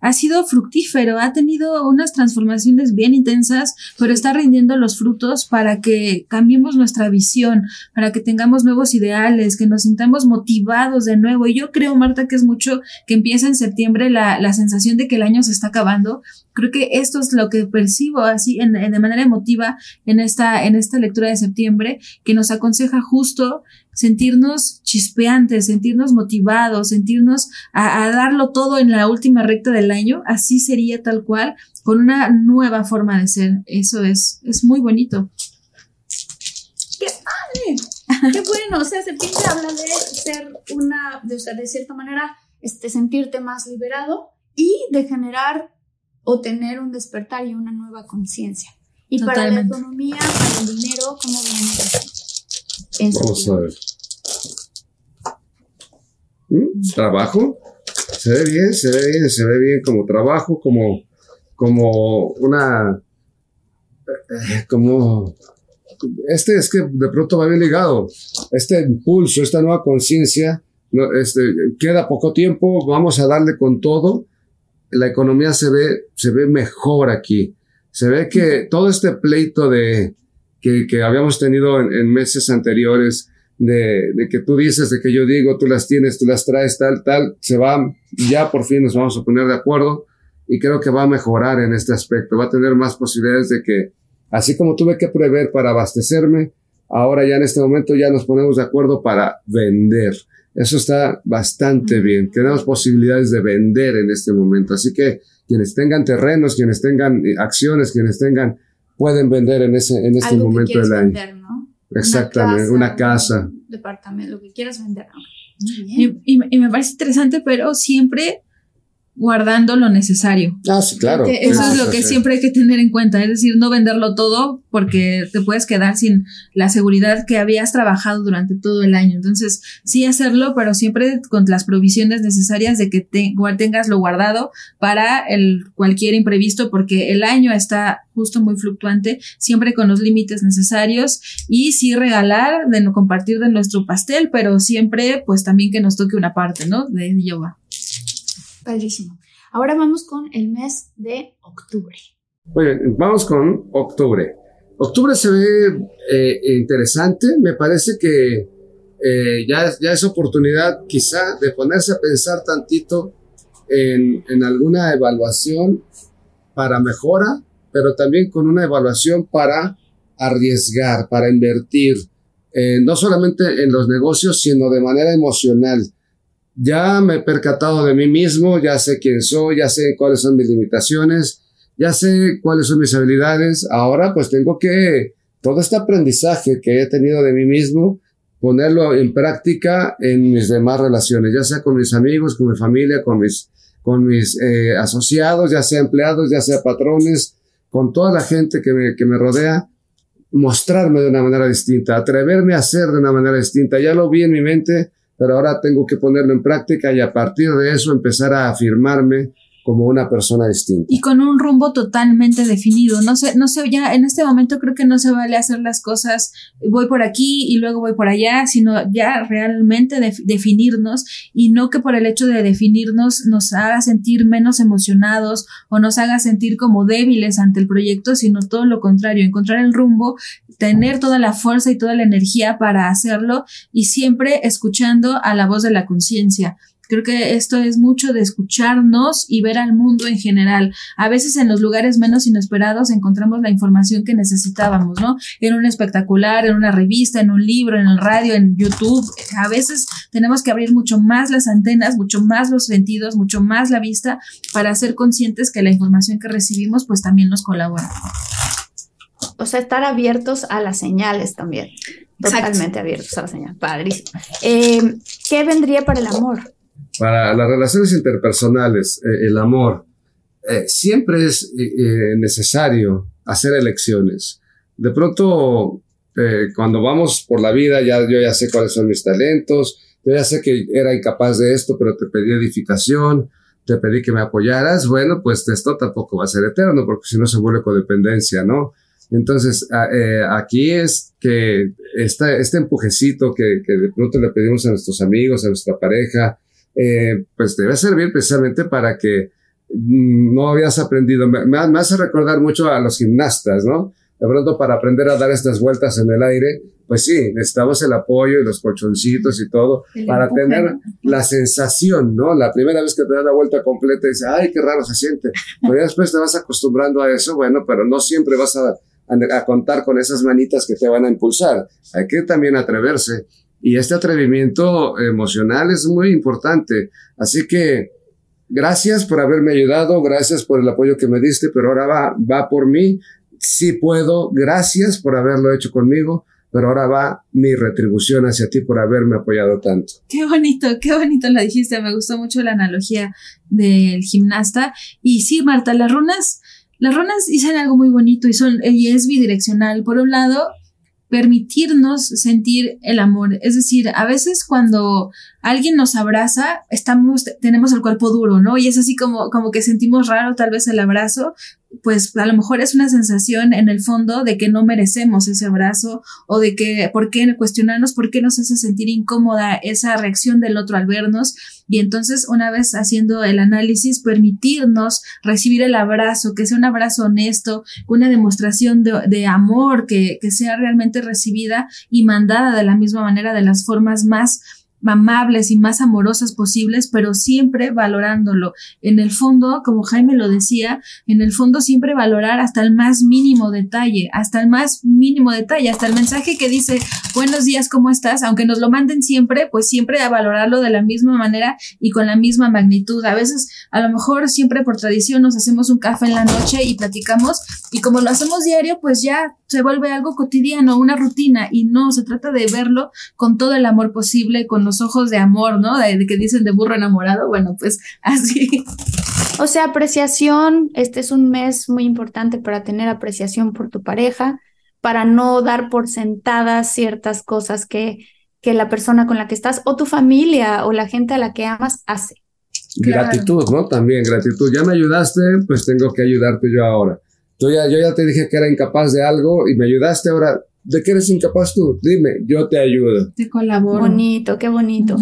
ha sido fructífero, ha tenido unas transformaciones bien intensas, pero está rindiendo los frutos para que cambiemos nuestra visión, para que tengamos nuevos ideales, que nos sintamos motivados de nuevo. Y yo creo, Marta, que es mucho que empieza en septiembre la, la sensación de que el año se está acabando. Creo que esto es lo que percibo así en, de manera emotiva en esta, en esta lectura de septiembre, que nos aconseja justo sentirnos chispeantes, sentirnos motivados, sentirnos a, darlo todo en la última recta del año, así sería tal cual, con una nueva forma de ser. Eso es, es muy bonito. ¡Qué padre! ¡Qué bueno! O sea, septiembre habla de ser una, de, o sea, de cierta manera, este, sentirte más liberado y de generar o tener un despertar y una nueva conciencia. Y para la economía, para el dinero, ¿cómo viene eso? Vamos a ver. ¿Mm? Trabajo. Se ve bien, se ve bien, se ve bien como trabajo, como, como una, eh, como, este es que de pronto va bien ligado. Este impulso, esta nueva conciencia, este, queda poco tiempo, vamos a darle con todo. La economía se ve, se ve mejor aquí. Se ve que todo este pleito de, que, que habíamos tenido en, meses anteriores, de, de, que tú dices, de que yo digo, tú las tienes, tú las traes, tal, tal, se va, ya por fin nos vamos a poner de acuerdo y creo que va a mejorar en este aspecto, va a tener más posibilidades de que, así como tuve que prever para abastecerme, ahora ya en este momento ya nos ponemos de acuerdo para vender. Eso está bastante bien. Tenemos posibilidades de vender en este momento. Así que quienes tengan terrenos, quienes tengan acciones, quienes tengan pueden vender en ese en este momento del año. Vender, ¿no? Exactamente, una casa, un departamento, lo que quieras vender. Y, y, me parece interesante, pero siempre guardando lo necesario. Ah, sí, claro. eso es lo que siempre hay que tener en cuenta, es decir, no venderlo todo porque te puedes quedar sin la seguridad que habías trabajado durante todo el año. Entonces, sí hacerlo, pero siempre con las provisiones necesarias de que te, tengas lo guardado para el cualquier imprevisto, porque el año está justo muy fluctuante, siempre con los límites necesarios y sí regalar, de no compartir de nuestro pastel, pero siempre pues también que nos toque una parte, ¿no? De yoga. Padrísimo. Ahora vamos con el mes de octubre. Bien, vamos con octubre. Octubre se ve eh, interesante. Me parece que eh, ya, ya es oportunidad quizá de ponerse a pensar tantito en, en alguna evaluación para mejora, pero también con una evaluación para arriesgar, para invertir, eh, no solamente en los negocios, sino de manera emocional ya me he percatado de mí mismo, ya sé quién soy, ya sé cuáles son mis limitaciones, ya sé cuáles son mis habilidades. Ahora pues tengo que todo este aprendizaje que he tenido de mí mismo, ponerlo en práctica en mis demás relaciones, ya sea con mis amigos, con mi familia, con mis, con mis eh, asociados, ya sea empleados, ya sea patrones, con toda la gente que me, que me rodea, mostrarme de una manera distinta, atreverme a hacer de una manera distinta. Ya lo vi en mi mente, pero ahora tengo que ponerlo en práctica y a partir de eso empezar a afirmarme como una persona distinta. Y con un rumbo totalmente definido. No sé, no sé, ya en este momento creo que no se vale hacer las cosas, voy por aquí y luego voy por allá, sino ya realmente definirnos y no que por el hecho de definirnos nos haga sentir menos emocionados o nos haga sentir como débiles ante el proyecto, sino todo lo contrario, encontrar el rumbo, tener toda la fuerza y toda la energía para hacerlo y siempre escuchando a la voz de la conciencia Creo que esto es mucho de escucharnos y ver al mundo en general. A veces en los lugares menos inesperados encontramos la información que necesitábamos, ¿no? En un espectacular, en una revista, en un libro, en el radio, en YouTube. A veces tenemos que abrir mucho más las antenas, mucho más los sentidos, mucho más la vista para ser conscientes que la información que recibimos pues también nos colabora. O sea, estar abiertos a las señales también. Totalmente abiertos a la señal. Padrísimo. Eh, ¿Qué vendría para el amor? Para las relaciones interpersonales, eh, el amor, eh, siempre es eh, necesario hacer elecciones. De pronto, cuando vamos por la vida, ya, yo ya sé cuáles son mis talentos, yo ya sé que era incapaz de esto, pero te pedí edificación, te pedí que me apoyaras, bueno, pues esto tampoco va a ser eterno, porque si no se vuelve codependencia, ¿no? Entonces, aquí es que esta, este empujecito que, que, de pronto le pedimos a nuestros amigos, a nuestra pareja, eh, pues debe servir precisamente para que no habías aprendido. Me, me, hace recordar mucho a los gimnastas, ¿no? De pronto para aprender a dar estas vueltas en el aire, pues sí, necesitamos el apoyo y los colchoncitos y todo para tener la sensación, ¿no? La primera vez que te das la vuelta completa y dices, ay, qué raro se siente. Pero ya después te vas acostumbrando a eso, bueno, pero no siempre vas a, a, a contar con esas manitas que te van a impulsar. Hay que también atreverse y este atrevimiento emocional es muy importante. Así que gracias por haberme ayudado, gracias por el apoyo que me diste, pero ahora va, va por mí. Sí puedo, gracias por haberlo hecho conmigo, pero ahora va mi retribución hacia ti por haberme apoyado tanto. Qué bonito, qué bonito lo dijiste, me gustó mucho la analogía del gimnasta. Y sí, Marta, las runas, las runas dicen algo muy bonito y son, y es bidireccional. Por un lado, permitirnos sentir el amor. Es decir, a veces cuando alguien nos abraza, estamos, tenemos el cuerpo duro, ¿no? Y es así como, como que sentimos raro tal vez el abrazo, pues a lo mejor es una sensación en el fondo de que no merecemos ese abrazo o de que, ¿por qué cuestionarnos por qué nos hace sentir incómoda esa reacción del otro al vernos? Y entonces, una vez haciendo el análisis, permitirnos recibir el abrazo, que sea un abrazo honesto, una demostración de, de amor que, que sea realmente recibida y mandada de la misma manera, de las formas más amables y más amorosas posibles, pero siempre valorándolo. En el fondo, como Jaime lo decía, en el fondo siempre valorar hasta el más mínimo detalle, hasta el más mínimo detalle, hasta el mensaje que dice buenos días, ¿cómo estás? Aunque nos lo manden siempre, pues siempre a valorarlo de la misma manera y con la misma magnitud. A veces, a lo mejor siempre por tradición nos hacemos un café en la noche y platicamos y como lo hacemos diario, pues ya se vuelve algo cotidiano, una rutina y no, se trata de verlo con todo el amor posible, con los ojos de amor, ¿no? De, que dicen de burro enamorado, bueno, pues así. O sea, apreciación, este es un mes muy importante para tener apreciación por tu pareja, para no dar por sentadas ciertas cosas que, que la persona con la que estás o tu familia o la gente a la que amas hace. Gratitud, ¿no? También gratitud. Ya me ayudaste, pues tengo que ayudarte yo ahora. Yo ya, yo ya te dije que era incapaz de algo y me ayudaste ahora. ¿De qué eres incapaz tú? Dime, yo te ayudo. Te colaboro. Bonito, qué bonito.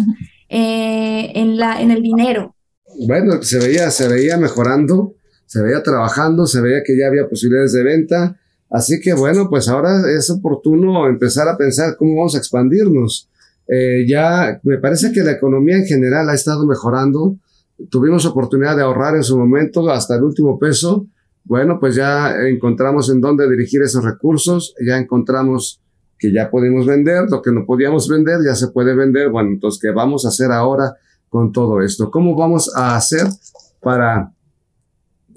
Eh, en, la, en el dinero. Bueno, se veía, se veía mejorando, se veía trabajando, se veía que ya había posibilidades de venta. Así que bueno, pues ahora es oportuno empezar a pensar cómo vamos a expandirnos. Eh, ya me parece que la economía en general ha estado mejorando. Tuvimos oportunidad de ahorrar en su momento hasta el último peso bueno, pues ya encontramos en dónde dirigir esos recursos, ya encontramos que ya pudimos vender, lo que no podíamos vender ya se puede vender. Bueno, entonces, ¿qué vamos a hacer ahora con todo esto? ¿Cómo vamos a hacer para...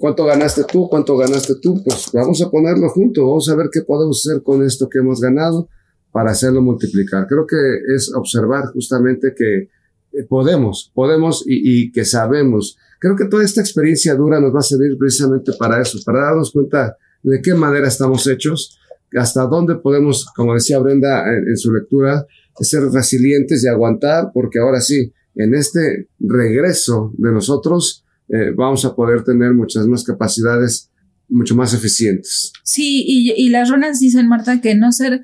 ¿Cuánto ganaste tú? ¿Cuánto ganaste tú? Pues vamos a ponerlo junto, vamos a ver qué podemos hacer con esto que hemos ganado para hacerlo multiplicar. Creo que es observar justamente que eh, podemos, podemos y, y que sabemos Creo que toda esta experiencia dura nos va a servir precisamente para eso, para darnos cuenta de qué manera estamos hechos, hasta dónde podemos, como decía Brenda en, su lectura, ser resilientes y aguantar, porque ahora sí, en este regreso de nosotros eh, vamos a poder tener muchas más capacidades mucho más eficientes. Sí, y, y las runas dicen, Marta, que no ser,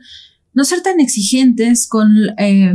no ser tan exigentes con eh,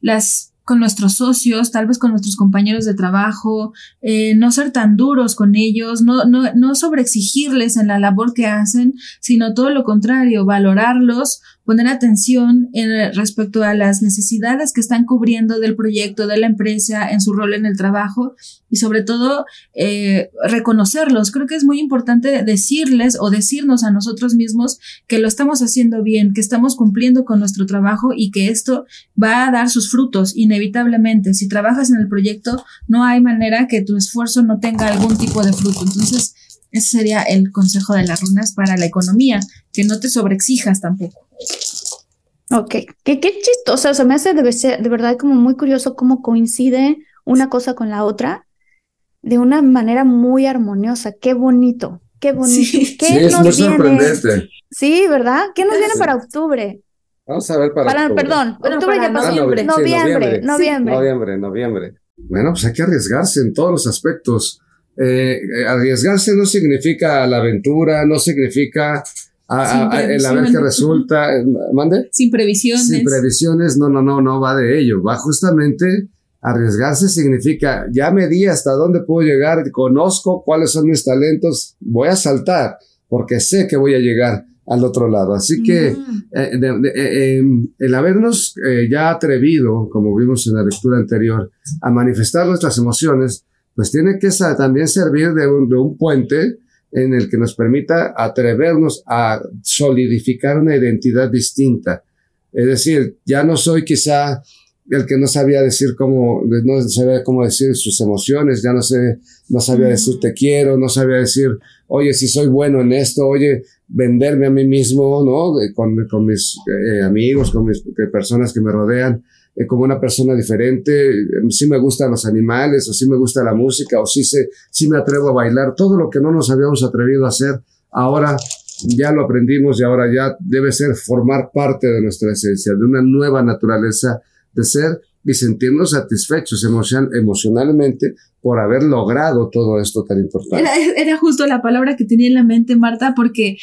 las con nuestros socios, tal vez con nuestros compañeros de trabajo, eh, no ser tan duros con ellos, no, no, no sobreexigirles en la labor que hacen, sino todo lo contrario, valorarlos, poner atención en, respecto a las necesidades que están cubriendo del proyecto, de la empresa, en su rol en el trabajo y sobre todo eh, reconocerlos. Creo que es muy importante decirles o decirnos a nosotros mismos que lo estamos haciendo bien, que estamos cumpliendo con nuestro trabajo y que esto va a dar sus frutos inevitablemente. Si trabajas en el proyecto, no hay manera que tu esfuerzo no tenga algún tipo de fruto. Entonces, ese sería el consejo de las runas para la economía, que no te sobreexijas tampoco. Ok, qué, qué chistoso, o sea, me hace de, de verdad como muy curioso cómo coincide una cosa con la otra de una manera muy armoniosa, qué bonito, qué bonito. Sí, ¿Qué sí es muy sorprendente. Sí, ¿verdad? ¿Qué nos viene para octubre? Vamos a ver para, octubre. Perdón, octubre ya pasó. noviembre, noviembre, noviembre. noviembre, noviembre. Bueno, pues hay que arriesgarse en todos los aspectos. Eh, arriesgarse no significa la aventura, no significa a, el a ver qué resulta. ¿Mande? Sin previsiones. Sin previsiones, no, no, no, no va de ello. Va justamente arriesgarse significa, ya me di hasta dónde puedo llegar, conozco cuáles son mis talentos, voy a saltar porque sé que voy a llegar al otro lado. Así que eh, eh, em, el habernos eh, ya atrevido, como vimos en la lectura anterior, a manifestar nuestras emociones, pues tiene que también servir de un, de un puente en el que nos permita atrevernos a solidificar una identidad distinta. Es decir, ya no soy quizá el que no sabía decir cómo, no sabía cómo decir sus emociones, ya no sé, no sabía decir te quiero, no sabía decir, oye, si soy bueno en esto, oye, venderme a mí mismo, ¿no? Con, con mis eh, amigos, con mis personas que me rodean. Eh, como una persona diferente, sí me gustan los animales, o sí me gusta la música, o sí, se, sí me atrevo a bailar, todo lo que no nos habíamos atrevido a hacer, ahora ya lo aprendimos y ahora ya debe ser formar parte de nuestra esencia, de una nueva naturaleza de ser y sentirnos satisfechos emocionalmente por haber logrado todo esto tan importante. Era, era justo la palabra que tenía en la mente, Marta, porque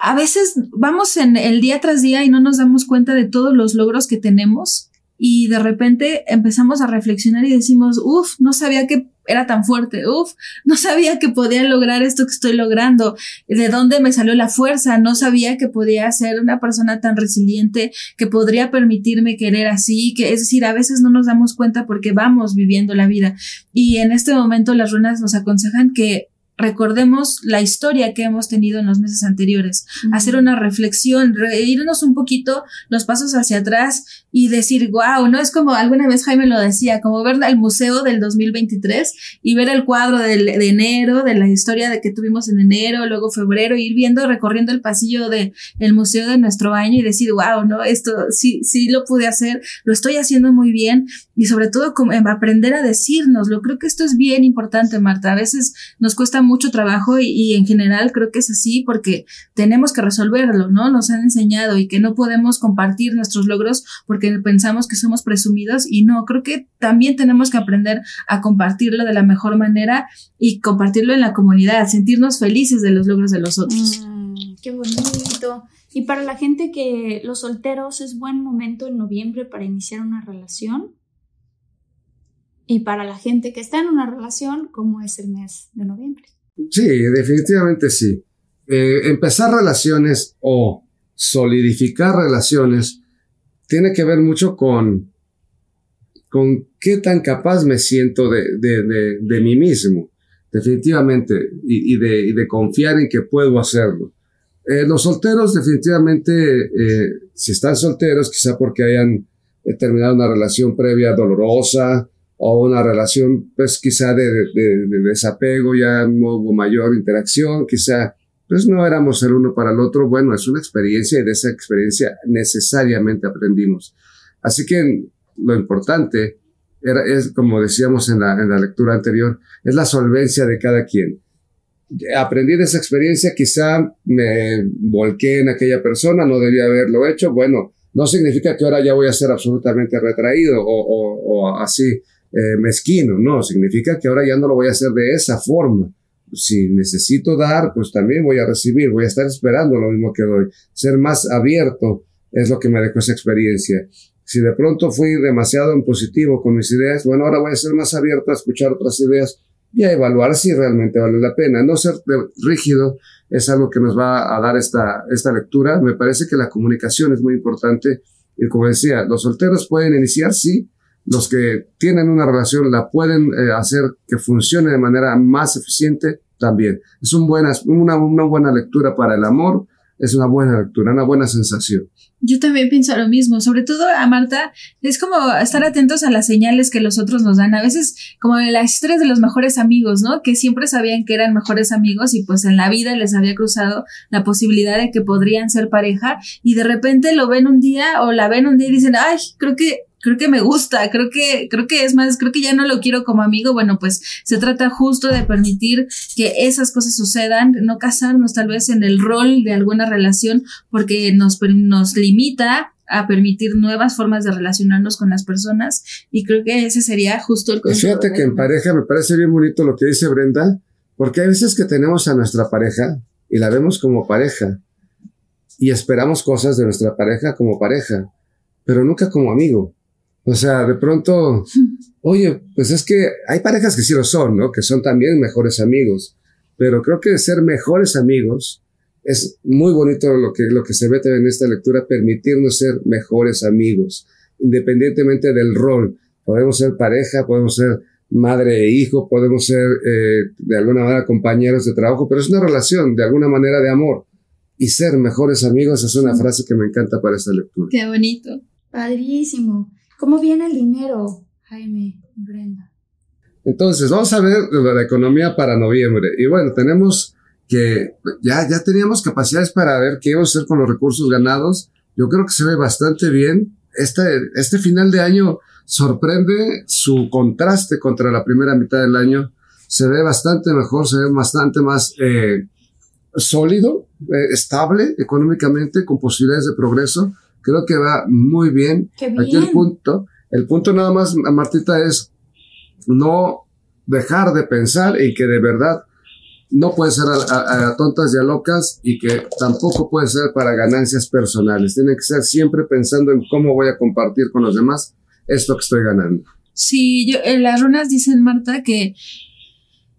a veces vamos en el día tras día y no nos damos cuenta de todos los logros que tenemos y de repente empezamos a reflexionar y decimos, uff, no sabía que era tan fuerte, uff, no sabía que podía lograr esto que estoy logrando, de dónde me salió la fuerza, no sabía que podía ser una persona tan resiliente, que podría permitirme querer así, que es decir, a veces no nos damos cuenta porque vamos viviendo la vida. Y en este momento las runas nos aconsejan que recordemos la historia que hemos tenido en los meses anteriores, hacer una reflexión, irnos un poquito los pasos hacia atrás y decir, wow, ¿no? Es como alguna vez Jaime lo decía, como ver el museo del 2023 y ver el cuadro de enero, de la historia de que tuvimos en enero, luego febrero, ir viendo, recorriendo el pasillo del el museo de nuestro año y decir, wow, ¿no? Esto sí, sí lo pude hacer, lo estoy haciendo muy bien y sobre todo como, aprender a decirnoslo. Creo que esto es bien importante, Marta. A veces nos cuesta mucho trabajo y, en general creo que es así porque tenemos que resolverlo, ¿no? Nos han enseñado y que no podemos compartir nuestros logros porque pensamos que somos presumidos y no, creo que también tenemos que aprender a compartirlo de la mejor manera y compartirlo en la comunidad, sentirnos felices de los logros de los otros. Mm, qué bonito. Y para la gente que los solteros es buen momento en noviembre para iniciar una relación. Y para la gente que está en una relación, ¿cómo es el mes de noviembre? Sí, definitivamente sí. Eh, empezar relaciones o solidificar relaciones tiene que ver mucho con, con qué tan capaz me siento de, de, de, mí mismo, definitivamente, y, y, de, y, de, confiar en que puedo hacerlo. Eh, los solteros, definitivamente, eh, si están solteros, quizá porque hayan terminado una relación previa dolorosa o una relación, pues quizá de, desapego, ya no hubo mayor interacción, quizá pues no éramos el uno para el otro. Bueno, es una experiencia y de esa experiencia necesariamente aprendimos. Así que lo importante era, es, como decíamos en la, en la lectura anterior, es la solvencia de cada quien. Aprendí de esa experiencia, quizá me volqué en aquella persona, no debía haberlo hecho. Bueno, no significa que ahora ya voy a ser absolutamente retraído o, o, o así. Eh, mezquino, no, significa que ahora ya no lo voy a hacer de esa forma. Si necesito dar, pues también voy a recibir, voy a estar esperando lo mismo que doy. Ser más abierto es lo que me dejó esa experiencia. Si de pronto fui demasiado en positivo con mis ideas, bueno, ahora voy a ser más abierto a escuchar otras ideas y a evaluar si realmente vale la pena. No ser rígido es algo que nos va a dar esta, esta lectura. Me parece que la comunicación es muy importante y como decía, los solteros pueden iniciar, sí, los que tienen una relación la pueden eh, hacer que funcione de manera más eficiente también. Es un buena, una, una buena lectura para el amor, es una buena lectura, una buena sensación. Yo también pienso lo mismo, sobre todo a Marta, es como estar atentos a las señales que los otros nos dan. A veces, como en las historias de los mejores amigos, ¿no? Que siempre sabían que eran mejores amigos y pues en la vida les había cruzado la posibilidad de que podrían ser pareja y de repente lo ven un día o la ven un día y dicen, ay, creo que creo que me gusta, creo que, creo que es más, creo que ya no lo quiero como amigo. Bueno, pues se trata justo de permitir que esas cosas sucedan, no casarnos tal vez en el rol de alguna relación porque nos, nos limita a permitir nuevas formas de relacionarnos con las personas y creo que ese sería justo el consejo. Fíjate que en pareja me parece bien bonito lo que dice Brenda, porque hay veces que tenemos a nuestra pareja y la vemos como pareja y esperamos cosas de nuestra pareja como pareja, pero nunca como amigo. O sea, de pronto, oye, pues es que hay parejas que sí lo son, ¿no? Que son también mejores amigos. Pero creo que ser mejores amigos es muy bonito lo que, lo que se ve en esta lectura, permitirnos ser mejores amigos, independientemente del rol. Podemos ser pareja, podemos ser madre e hijo, podemos ser eh, de alguna manera compañeros de trabajo, pero es una relación de alguna manera de amor. Y ser mejores amigos es una frase que me encanta para esta lectura. Qué bonito. Padrísimo. ¿Cómo viene el dinero, Jaime Brenda? Entonces, vamos a ver la economía para noviembre. Y bueno, tenemos que ya, ya teníamos capacidades para ver qué íbamos a hacer con los recursos ganados. Yo creo que se ve bastante bien. Este, este final de año sorprende su contraste contra la primera mitad del año. Se ve bastante mejor, se ve bastante más eh, sólido, eh, estable económicamente, con posibilidades de progreso. Creo que va muy bien. Aquí el punto, el punto nada más, Martita, es no dejar de pensar y que de verdad no puede ser a, tontas y a locas y que tampoco puede ser para ganancias personales. Tiene que ser siempre pensando en cómo voy a compartir con los demás esto que estoy ganando. Sí, yo, en las runas dicen, Marta, que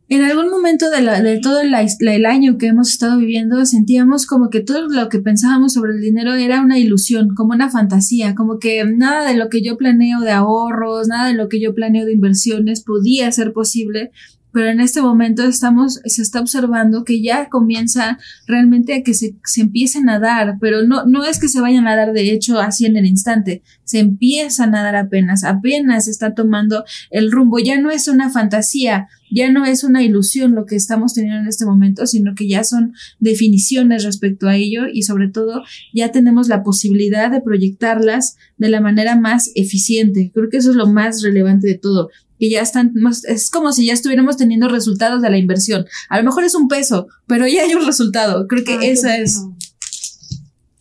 en algún momento de, la, de todo el año que hemos estado viviendo, sentíamos como que todo lo que pensábamos sobre el dinero era una ilusión, como una fantasía, como que nada de lo que yo planeo de ahorros, nada de lo que yo planeo de inversiones podía ser posible pero en este momento estamos, se está observando que ya comienza realmente a que se, se empiecen a dar, pero no, no es que se vayan a dar de hecho así en el instante, se empiezan a dar apenas, apenas está tomando el rumbo, ya no es una fantasía, ya no es una ilusión lo que estamos teniendo en este momento, sino que ya son definiciones respecto a ello y sobre todo ya tenemos la posibilidad de proyectarlas de la manera más eficiente. Creo que eso es lo más relevante de todo que ya están más, es como si ya estuviéramos teniendo resultados de la inversión. A lo mejor es un peso, pero ya hay un resultado. Creo que eso es.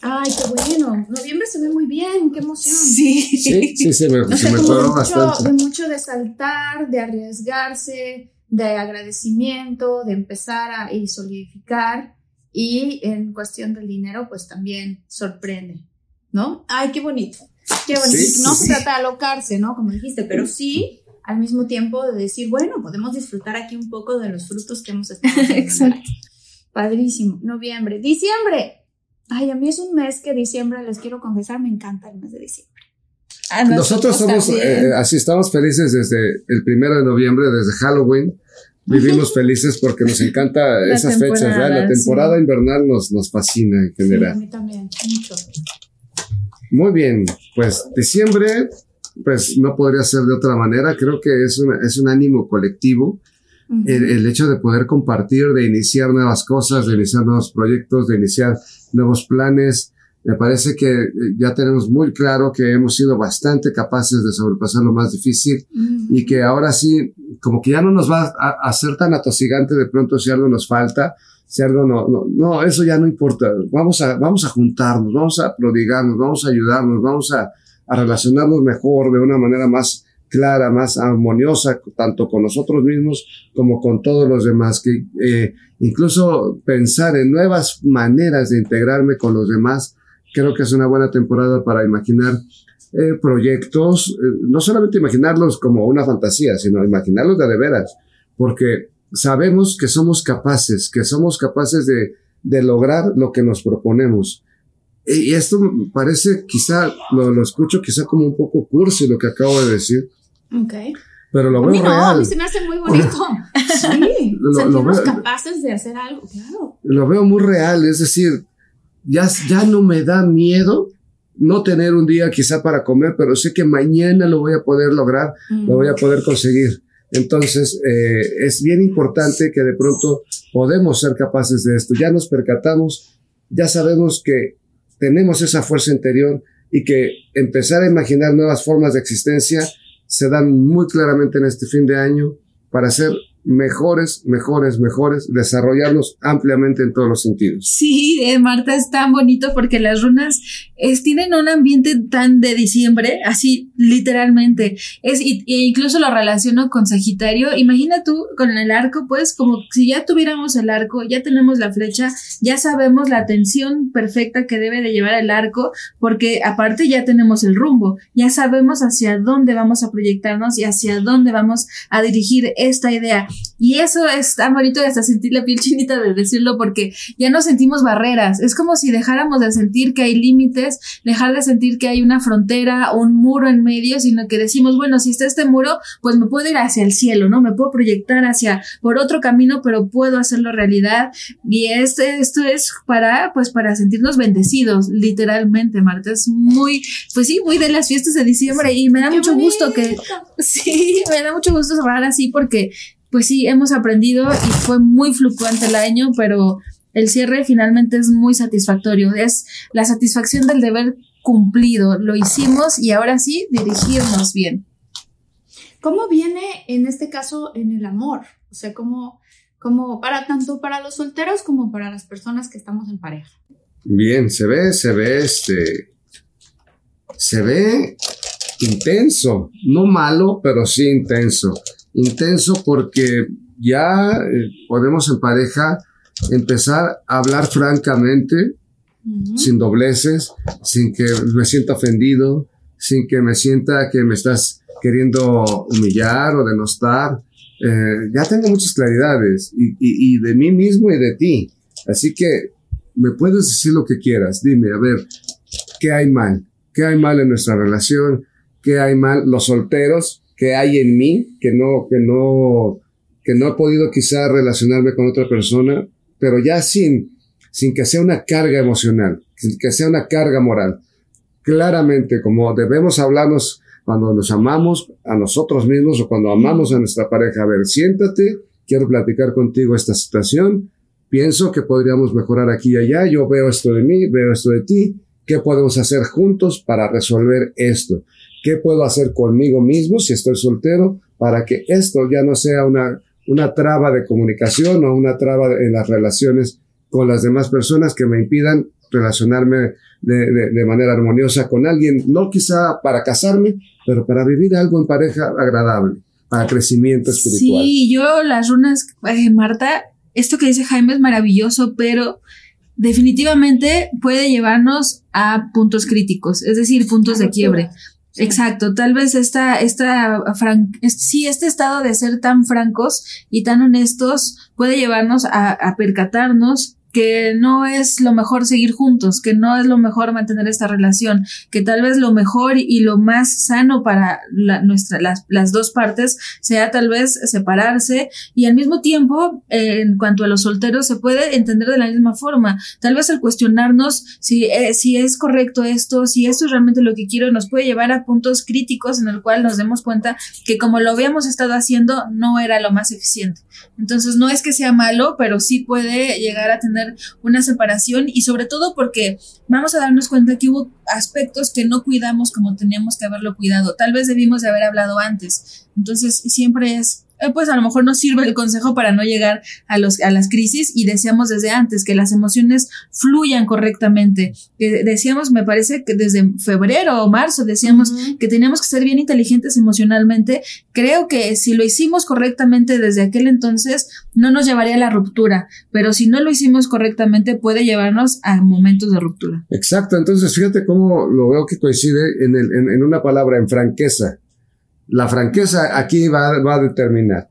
Ay, qué bueno. Noviembre se ve muy bien, qué emoción. Sí, sí, sí se me, se me mucho, bastante. De mucho de saltar, de arriesgarse, de agradecimiento, de empezar a y solidificar. Y en cuestión del dinero, pues también sorprende, ¿no? Ay, qué bonito. Qué bonito. no se trata de alocarse, ¿no? Como dijiste, pero sí al mismo tiempo de decir, bueno, podemos disfrutar aquí un poco de los frutos que hemos estado Exacto. Padrísimo. Noviembre. Diciembre. Ay, a mí es un mes que diciembre, les quiero confesar, me encanta el mes de diciembre. Ah, nosotros somos, eh, así estamos felices desde el primero de noviembre, desde Halloween. Vivimos felices porque nos encanta esas fechas, ¿verdad? La temporada invernal nos, nos fascina en general. a mí también, mucho. Muy bien, pues diciembre pues no podría ser de otra manera. Creo que es, es un ánimo colectivo. el, hecho de poder compartir, de iniciar nuevas cosas, de iniciar nuevos proyectos, de iniciar nuevos planes. Me parece que eh, ya tenemos muy claro que hemos sido bastante capaces de sobrepasar lo más difícil y que ahora sí, como que ya no nos va a, a, ser tan atosigante de pronto si algo nos falta, si algo no, no, no, eso ya no importa. Vamos a, vamos a juntarnos, vamos a prodigarnos, vamos a ayudarnos, vamos a, a relacionarnos mejor, de una manera más, clara, más armoniosa, tanto con nosotros mismos como con todos los demás, que eh, incluso pensar en nuevas maneras de integrarme con los demás, creo que es una buena temporada para imaginar eh, proyectos, eh, no solamente imaginarlos como una fantasía, sino imaginarlos de, de veras, porque sabemos que somos capaces, que somos capaces de, de lograr lo que nos proponemos. Y esto parece, quizá, lo, lo, escucho quizá como un poco cursi lo que acabo de decir. Ok. Pero lo a veo mí no, real. a mí se me hace muy bonito. sí, Lo- lo veo- capaces de hacer algo, claro. Lo veo muy real, es decir, ya, ya no me da miedo no tener un día quizá para comer, pero sé que mañana lo voy a poder lograr, Mm. lo voy a poder conseguir. Entonces, eh, es bien importante que de pronto podemos ser capaces de esto. Ya nos percatamos, ya sabemos que tenemos esa fuerza interior y que empezar a imaginar nuevas formas de existencia se dan muy claramente en este fin de año para ser mejores, mejores, mejores, desarrollarnos ampliamente en todos los sentidos. Sí, eh, Marta, es tan bonito porque las runas tienen un ambiente tan de diciembre, así literalmente. Es, y, e incluso lo relaciono con Sagitario. Imagina tú con el arco, pues, como si ya tuviéramos el arco, ya tenemos la flecha, ya sabemos la tensión perfecta que debe de llevar el arco, porque aparte ya tenemos el rumbo, ya sabemos hacia dónde vamos a proyectarnos y hacia dónde vamos a dirigir esta idea. Y eso es tan bonito de hasta sentir la piel chinita de decirlo porque ya no sentimos barreras. Es como si dejáramos de sentir que hay límites, dejar de sentir que hay una frontera o un muro en medio, sino que decimos, bueno, si está este muro, pues me puedo ir hacia el cielo, ¿no? Me puedo proyectar hacia por otro camino, pero puedo hacerlo realidad. Y este, esto es para, pues, para sentirnos bendecidos, literalmente, Marta. Es muy, pues sí, muy de las fiestas de diciembre y me da Qué mucho gusto que. Sí, me da mucho gusto cerrar así porque, pues sí, hemos aprendido y fue muy fluctuante el año, pero el cierre finalmente es muy satisfactorio. Es la satisfacción del deber cumplido. Lo hicimos y ahora sí, dirigirnos bien. ¿Cómo viene en este caso en el amor? O sea, ¿cómo, cómo para tanto para los solteros como para las personas que estamos en pareja? Bien, se ve, se ve este, se ve intenso, no malo, pero sí intenso. Intenso porque ya eh, podemos en pareja empezar a hablar francamente, sin dobleces, sin que me sienta ofendido, sin que me sienta que me estás queriendo humillar o denostar. Eh, ya tengo muchas claridades y, y- y de mí mismo y de ti. Así que me puedes decir lo que quieras. Dime, a ver, ¿qué hay mal? ¿Qué hay mal en nuestra relación? ¿Qué hay mal los solteros? ¿Qué hay en mí que no, que no, que no he podido quizá relacionarme con otra persona, pero ya sin, sin que sea una carga emocional, sin que sea una carga moral. Claramente, como debemos hablarnos cuando nos amamos a nosotros mismos o cuando amamos a nuestra pareja, a ver, siéntate, quiero platicar contigo esta situación, pienso que podríamos mejorar aquí y allá, yo veo esto de mí, veo esto de ti, ¿qué podemos hacer juntos para resolver esto? ¿Qué puedo hacer conmigo mismo si estoy soltero para que esto ya no sea una, una traba de comunicación o una traba en las relaciones con las demás personas que me impidan relacionarme de, de, de manera armoniosa con alguien, no quizá para casarme, pero para vivir algo en pareja agradable, para crecimiento espiritual. Sí, yo las runas, eh, Marta, esto que dice Jaime es maravilloso, pero definitivamente puede llevarnos a puntos críticos, es decir, puntos de quiebre. Exacto, tal vez esta, esta, fran sí, este estado de ser tan francos y tan honestos puede llevarnos a, a percatarnos que no es lo mejor seguir juntos, que no es lo mejor mantener esta relación, que tal vez lo mejor y lo más sano para nuestra, las, las dos partes sea tal vez separarse y al mismo tiempo, en cuanto a los solteros, se puede entender de la misma forma. Tal vez el cuestionarnos si, eh, si es correcto esto, si esto es realmente lo que quiero, nos puede llevar a puntos críticos en el cual nos demos cuenta que como lo habíamos estado haciendo, no era lo más eficiente. Entonces, no es que sea malo, pero sí puede llegar a tener una separación y sobre todo porque vamos a darnos cuenta que hubo aspectos que no cuidamos como teníamos que haberlo cuidado. Tal vez debimos de haber hablado antes. Entonces, siempre es eh, pues a lo mejor nos sirve el consejo para no llegar a, los, a las crisis y decíamos desde antes que las emociones fluyan correctamente. decíamos, me parece que desde febrero o marzo decíamos que teníamos que ser bien inteligentes emocionalmente. Creo que si lo hicimos correctamente desde aquel entonces, no nos llevaría a la ruptura, pero si no lo hicimos correctamente, puede llevarnos a momentos de ruptura. Exacto, entonces fíjate cómo lo veo que coincide en, en, en una palabra, en franqueza. La franqueza aquí va, va a determinar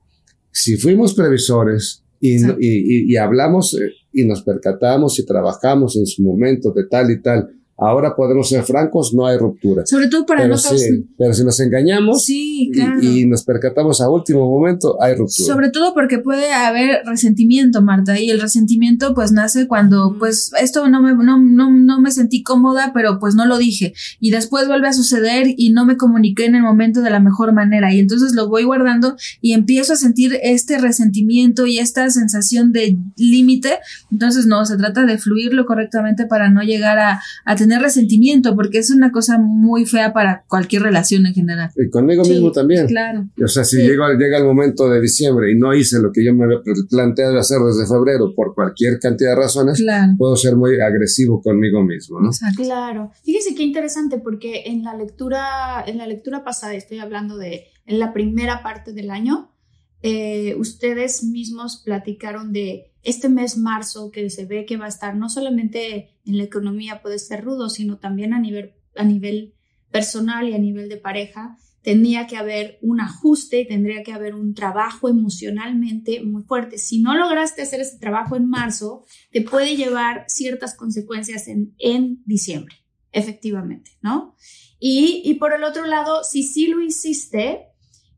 si fuimos previsores y, y, y, y, hablamos eh, y nos percatamos y trabajamos en su momento de tal y tal Ahora podemos ser francos, no hay ruptura. Sobre todo para pero Si, pero si nos engañamos sí, claro. y, nos percatamos a último momento, hay ruptura. Sobre todo porque puede haber resentimiento, Marta, y el resentimiento pues nace cuando pues esto no me, no, no, no me sentí cómoda, pero pues no lo dije. Y después vuelve a suceder y no me comuniqué en el momento de la mejor manera. Y entonces lo voy guardando y empiezo a sentir este resentimiento y esta sensación de límite. Entonces no, se trata de fluirlo correctamente para no llegar a, a tener resentimiento, porque es una cosa muy fea para cualquier relación en general. Y conmigo Sí, mismo también. Claro. O sea, si Sí. llega, llega el momento de diciembre y no hice lo que yo me había planteado hacer desde febrero por cualquier cantidad de razones, Claro. puedo ser muy agresivo conmigo mismo, ¿no? Exacto. Claro. Fíjese qué interesante porque en la lectura, en la lectura pasada, estoy hablando de en la primera parte del año, eh, ustedes mismos platicaron de este mes marzo que se ve que va a estar no solamente en la economía puede ser rudo, sino también a nivel, a nivel personal y a nivel de pareja. Tendría que haber un ajuste y tendría que haber un trabajo emocionalmente muy fuerte. Si no lograste hacer ese trabajo en marzo, te puede llevar ciertas consecuencias en, en diciembre, efectivamente, ¿no? Y, y por el otro lado, si sí lo hiciste,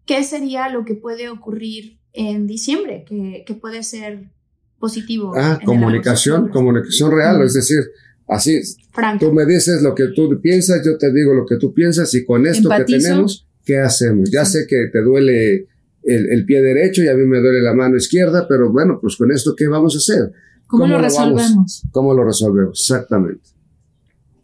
¿qué sería lo que puede ocurrir en diciembre? Que, que puede ser positivo. Ah, comunicación, comunicación real, Mm. es decir, así, Franco. tú me dices lo que tú piensas, yo te digo lo que tú piensas y con esto que tenemos, ¿qué hacemos? Ya Sí. sé que te duele el, el pie derecho y a mí me duele la mano izquierda, pero bueno, pues con esto, ¿qué vamos a hacer? ¿Cómo, ¿Cómo lo lo vamos? resolvemos? ¿Cómo lo resolvemos? Exactamente.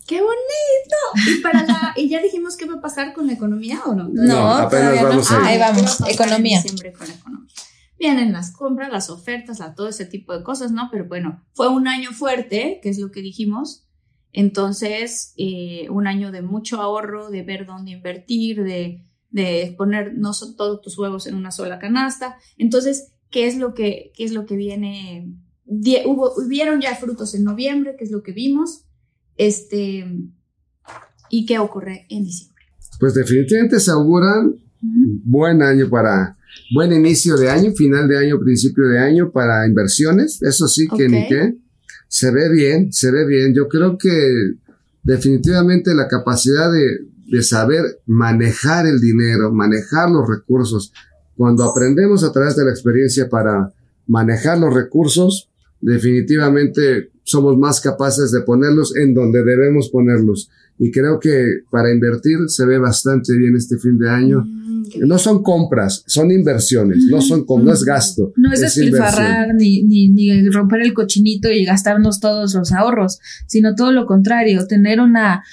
¡Qué bonito! Y, para la, ¿Y ya dijimos qué va a pasar con la economía o no? No, apenas todavía no. vamos Ah, ahí. ahí vamos, ¿Qué va a economía. diciembre con la economía? Vienen las compras, las ofertas, la, todo ese tipo de cosas, ¿no? Pero bueno, fue un año fuerte, que es lo que dijimos. Entonces, eh, un año de mucho ahorro, de ver dónde invertir, de, de poner no son todos tus huevos en una sola canasta. Entonces, ¿qué es lo que, qué es lo que viene? Die- hubo, hubieron ya frutos en noviembre, que es lo que vimos. Este, ¿y qué ocurre en diciembre? Pues definitivamente se auguran buen año para, buen inicio de año, final de año, principio de año para inversiones. Eso sí que ni qué. Se ve bien, se ve bien. Yo creo que definitivamente la capacidad de, de saber manejar el dinero, manejar los recursos, cuando aprendemos a través de la experiencia para manejar los recursos, definitivamente somos más capaces de ponerlos en donde debemos ponerlos. Y creo que para invertir se ve bastante bien este fin de año. Mm, No son compras, son inversiones, no son com- no es gasto. No es inversión. despilfarrar ni, ni, ni romper el cochinito y gastarnos todos los ahorros, sino todo lo contrario, tener una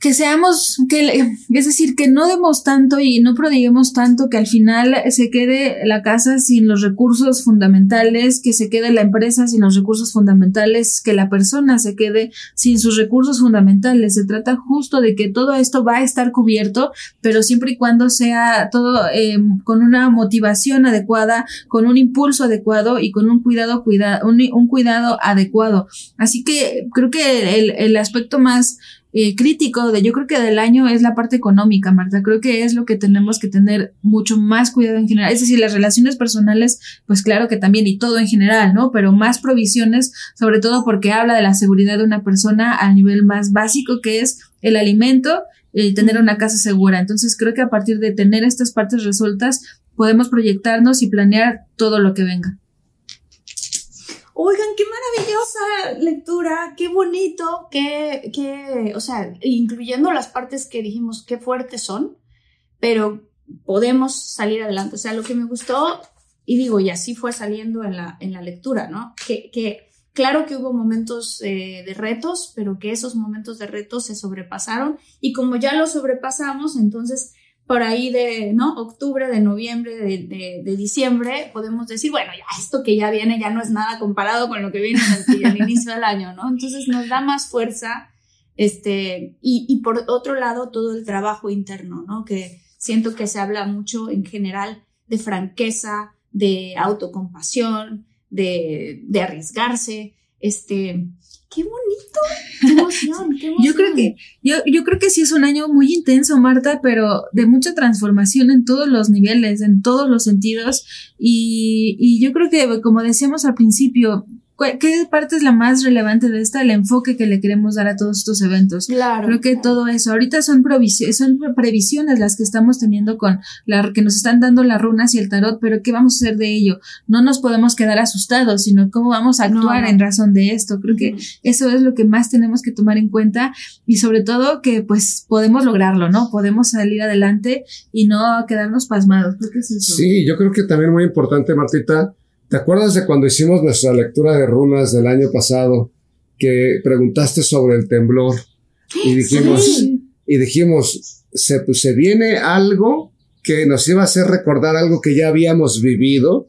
que seamos, que, es decir, que no demos tanto y no prodiguemos tanto que al final se quede la casa sin los recursos fundamentales, que se quede la empresa sin los recursos fundamentales, que la persona se quede sin sus recursos fundamentales. Se trata justo de que todo esto va a estar cubierto, pero siempre y cuando sea todo eh, con una motivación adecuada, con un impulso adecuado y con un cuidado, cuida, un, un cuidado adecuado. Así que creo que el, el aspecto más eh, crítico de yo creo que del año es la parte económica, Marta. Creo que es lo que tenemos que tener mucho más cuidado en general. Es decir, las relaciones personales, pues claro que también y todo en general, ¿no? Pero más provisiones, sobre todo porque habla de la seguridad de una persona al nivel más básico que es el alimento y tener una casa segura. Entonces creo que a partir de tener estas partes resueltas podemos proyectarnos y planear todo lo que venga. Oigan, qué maravillosa lectura, qué bonito, qué, qué, o sea, incluyendo las partes que dijimos qué fuertes son, pero podemos salir adelante. O sea, lo que me gustó, y digo, y así fue saliendo en la, en la lectura, ¿no? Que, que claro que hubo momentos eh, de retos, pero que esos momentos de retos se sobrepasaron, y como ya los sobrepasamos, entonces por ahí de, ¿no? Octubre, de noviembre, de, de, diciembre, podemos decir, bueno, ya esto que ya viene ya no es nada comparado con lo que viene al, inicio del año, ¿no? Entonces nos da más fuerza, este, y, y por otro lado, todo el trabajo interno, ¿no? Que siento que se habla mucho en general de franqueza, de autocompasión, de, de arriesgarse, este, qué bonito, qué emoción, qué emoción. Yo creo que, yo, yo creo que sí es un año muy intenso, Marta, pero de mucha transformación en todos los niveles, en todos los sentidos. Y, y yo creo que, como decíamos al principio, ¿Qué parte es la más relevante de esta? El enfoque que le queremos dar a todos estos eventos. Claro. Creo que todo eso. Ahorita son, son previsiones las que estamos teniendo con la que nos están dando las runas y el tarot, pero ¿qué vamos a hacer de ello? No nos podemos quedar asustados, sino cómo vamos a actuar en razón de esto. Creo que eso es lo que más tenemos que tomar en cuenta y sobre todo que pues podemos lograrlo, ¿no? Podemos salir adelante y no quedarnos pasmados. Creo que es eso. Sí, yo creo que también muy importante, Martita, ¿Te acuerdas de cuando hicimos nuestra lectura de runas del año pasado que preguntaste sobre el temblor y dijimos y dijimos se, pues, se viene algo que nos iba a hacer recordar algo que ya habíamos vivido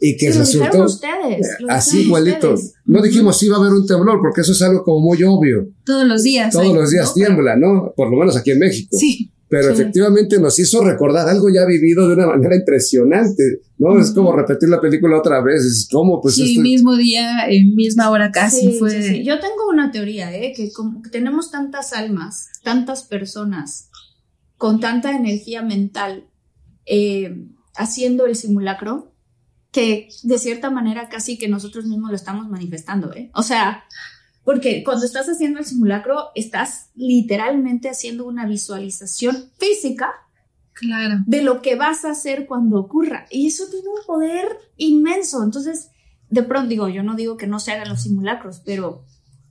y que resultó ustedes, así igualito. No dijimos si iba a haber un temblor porque eso es algo como muy obvio. Todos los días. Todos los días tiembla, ¿no? Por lo menos aquí en México. Sí pero efectivamente nos hizo recordar algo ya vivido de una manera impresionante, ¿no? Es como repetir la película otra vez, es como pues... Sí, mismo día, en misma hora casi fue... Sí, Yo tengo una teoría, ¿eh? Que como que tenemos tantas almas, tantas personas con tanta energía mental eh, haciendo el simulacro, que de cierta manera casi que nosotros mismos lo estamos manifestando, ¿eh? O sea, porque cuando estás haciendo el simulacro, estás literalmente haciendo una visualización física claro. de lo que vas a hacer cuando ocurra. Y eso tiene un poder inmenso. Entonces, de pronto digo, yo no digo que no se hagan los simulacros, pero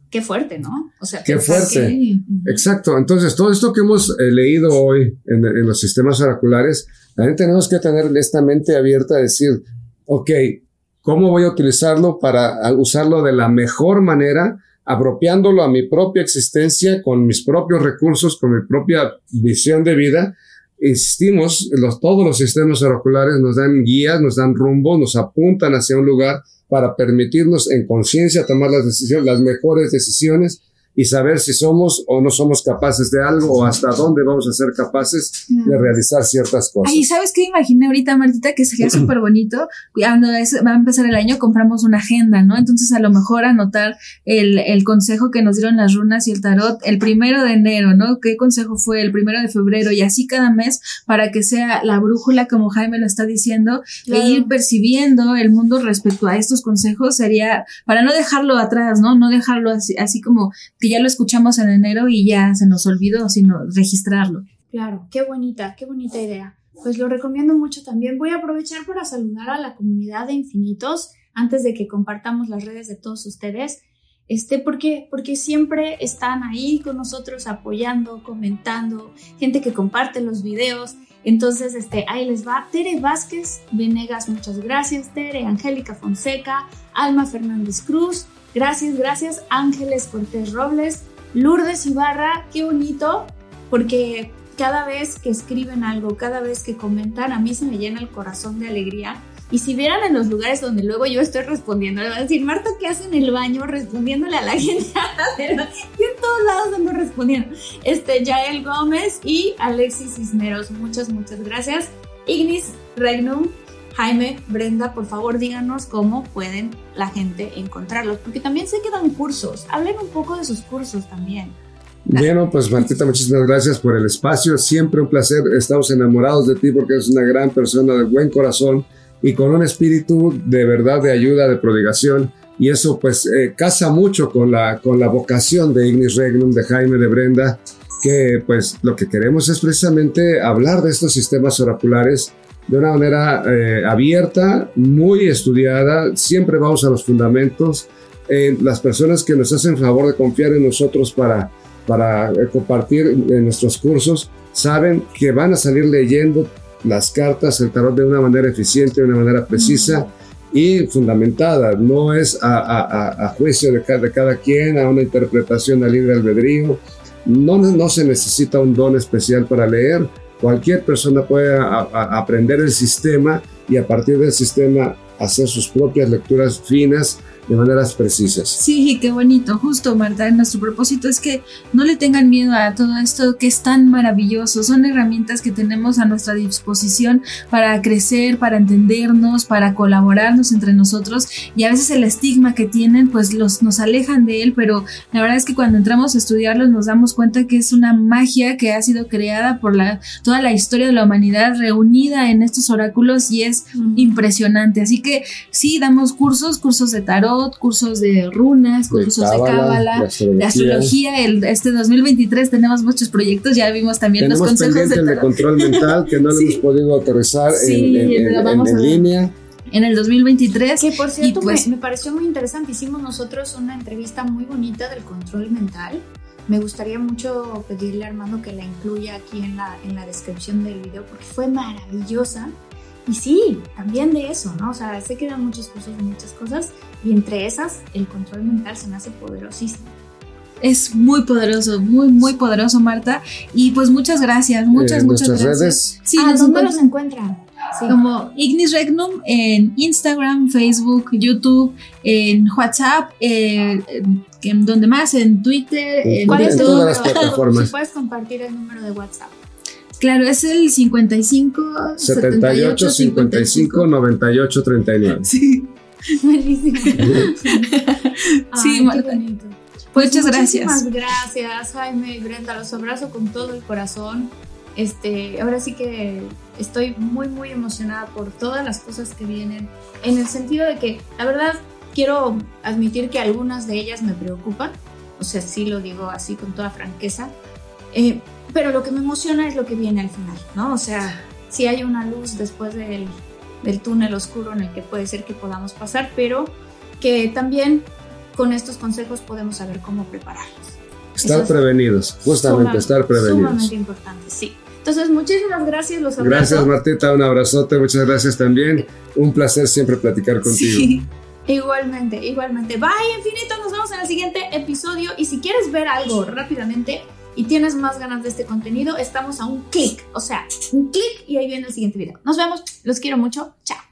qué fuerte, ¿no? O sea, qué fuerte. Exacto. Entonces, todo esto que hemos eh, leído hoy en, en, los sistemas oraculares, también tenemos que tener esta mente abierta a decir, ok, ¿cómo voy a utilizarlo para usarlo de la mejor manera? Apropiándolo a mi propia existencia con mis propios recursos, con mi propia visión de vida. Insistimos, todos los sistemas oraculares nos dan guías, nos dan rumbo, nos apuntan hacia un lugar para permitirnos en conciencia tomar las decisiones, las mejores decisiones y saber si somos o no somos capaces de algo o hasta dónde vamos a ser capaces de realizar ciertas cosas. Ay, ¿sabes qué imaginé ahorita, Martita? Que sería súper bonito. Cuando va a empezar el año, compramos una agenda, ¿no? Entonces, a lo mejor anotar el, el consejo que nos dieron las runas y el tarot el primero de enero, ¿no? ¿Qué consejo fue el primero de febrero? Y así cada mes para que sea la brújula, como Jaime lo está diciendo, e ir percibiendo el mundo respecto a estos consejos sería para no dejarlo atrás, ¿no? No dejarlo así, así como ya lo escuchamos en enero y ya se nos olvidó, sino registrarlo. Claro, qué bonita, qué bonita idea. Pues lo recomiendo mucho también. Voy a aprovechar para saludar a la comunidad de Infinitos antes de que compartamos las redes de todos ustedes. Este, porque, porque siempre están ahí con nosotros apoyando, comentando, gente que comparte los videos. Entonces, este, ahí les va. Tere Vázquez Venegas, muchas gracias. Tere, Angélica Fonseca, Alma Fernández Cruz, Gracias, gracias Ángeles Cortés Robles, Lourdes Ibarra, qué bonito, porque cada vez que escriben algo, cada vez que comentan, a mí se me llena el corazón de alegría. Y si vieran en los lugares donde luego yo estoy respondiendo, le van a decir, Marta, ¿qué hace en el baño respondiéndole a la gente? yo en todos lados ando respondiendo. Este, Yael Gómez y Alexis Cisneros, muchas, muchas gracias. Ignis Regnum, Jaime, Brenda, por favor díganos cómo pueden la gente encontrarlos, porque también se quedan cursos. Hablen un poco de sus cursos también. Bueno, pues Martita, muchísimas gracias por el espacio. Siempre un placer. Estamos enamorados de ti porque eres una gran persona de buen corazón y con un espíritu de verdad de ayuda, de prodigación. Y eso pues eh, casa mucho con la, con la vocación de Ignis Regnum, de Jaime, de Brenda, que pues lo que queremos es precisamente hablar de estos sistemas oraculares de una manera eh, abierta, muy estudiada, siempre vamos a los fundamentos. Eh, las personas que nos hacen favor de confiar en nosotros para, para eh, compartir nuestros cursos saben que van a salir leyendo las cartas, el tarot de una manera eficiente, de una manera precisa y fundamentada. No es a, a, juicio de cada, de cada, quien, a una interpretación a libre albedrío. No, no se necesita un don especial para leer cualquier persona puede aprender el sistema y a partir del sistema hacer sus propias lecturas finas de maneras precisas. Sí, qué bonito. Justo, Marta, nuestro propósito es que no le tengan miedo a todo esto que es tan maravilloso. Son herramientas que tenemos a nuestra disposición para crecer, para entendernos, para colaborarnos entre nosotros y a veces el estigma que tienen pues los, nos alejan de él, pero la verdad es que cuando entramos a estudiarlos nos damos cuenta que es una magia que ha sido creada por la, toda la historia de la humanidad reunida en estos oráculos y es impresionante. Así que sí, damos cursos, cursos de tarot, cursos de runas, cursos de cábala, de astrología. El, este 2023 tenemos muchos proyectos, ya vimos también los consejos de, de, control mental que no lo hemos podido aterrizar en, línea en el 2023. Que por cierto pues, me, pareció muy interesante. Hicimos nosotros una entrevista muy bonita del control mental. Me gustaría mucho pedirle a Armando que la incluya aquí en la, en la descripción del video porque fue maravillosa. Y sí, también de eso, ¿no? O sea, sé que dan muchos cursos de muchas cosas y entre esas el control mental se me hace poderosísimo. Es muy poderoso, muy, muy poderoso, Marta. Y pues muchas gracias, muchas, eh, muchas gracias. Redes? Sí, ah, ¿dónde los encuentran? Como Ignis Regnum en Instagram, Facebook, YouTube, en WhatsApp, eh, en donde más, en Twitter, en, ¿Cuál es todas las plataformas. Si puedes compartir el número de WhatsApp. Claro, es el 55 78 55 98 39. Sí. Buenísimo. sí, Marta. Pues Muchas gracias. Muchísimas gracias, Jaime y Brenda. Los abrazo con todo el corazón. Este, ahora sí que estoy muy, muy emocionada por todas las cosas que vienen. En el sentido de que, la verdad, quiero admitir que algunas de ellas me preocupan. O sea, sí lo digo así con toda franqueza. Eh, pero lo que me emociona es lo que viene al final, ¿no? O sea, si hay una luz después del, del túnel oscuro en el que puede ser que podamos pasar, pero que también con estos consejos podemos saber cómo prepararnos. Estar prevenidos, justamente estar prevenidos. Sumamente importante, sí. Entonces, muchísimas gracias, los abrazo. Gracias, Martita, un abrazote, muchas gracias también. Un placer siempre platicar contigo. Sí. Igualmente, igualmente. Bye, infinito, nos vemos en el siguiente episodio. Y si quieres ver algo rápidamente, y tienes más ganas de este contenido, estamos a un clic, o sea, un clic y ahí viene el siguiente video. Nos vemos, los quiero mucho, chao.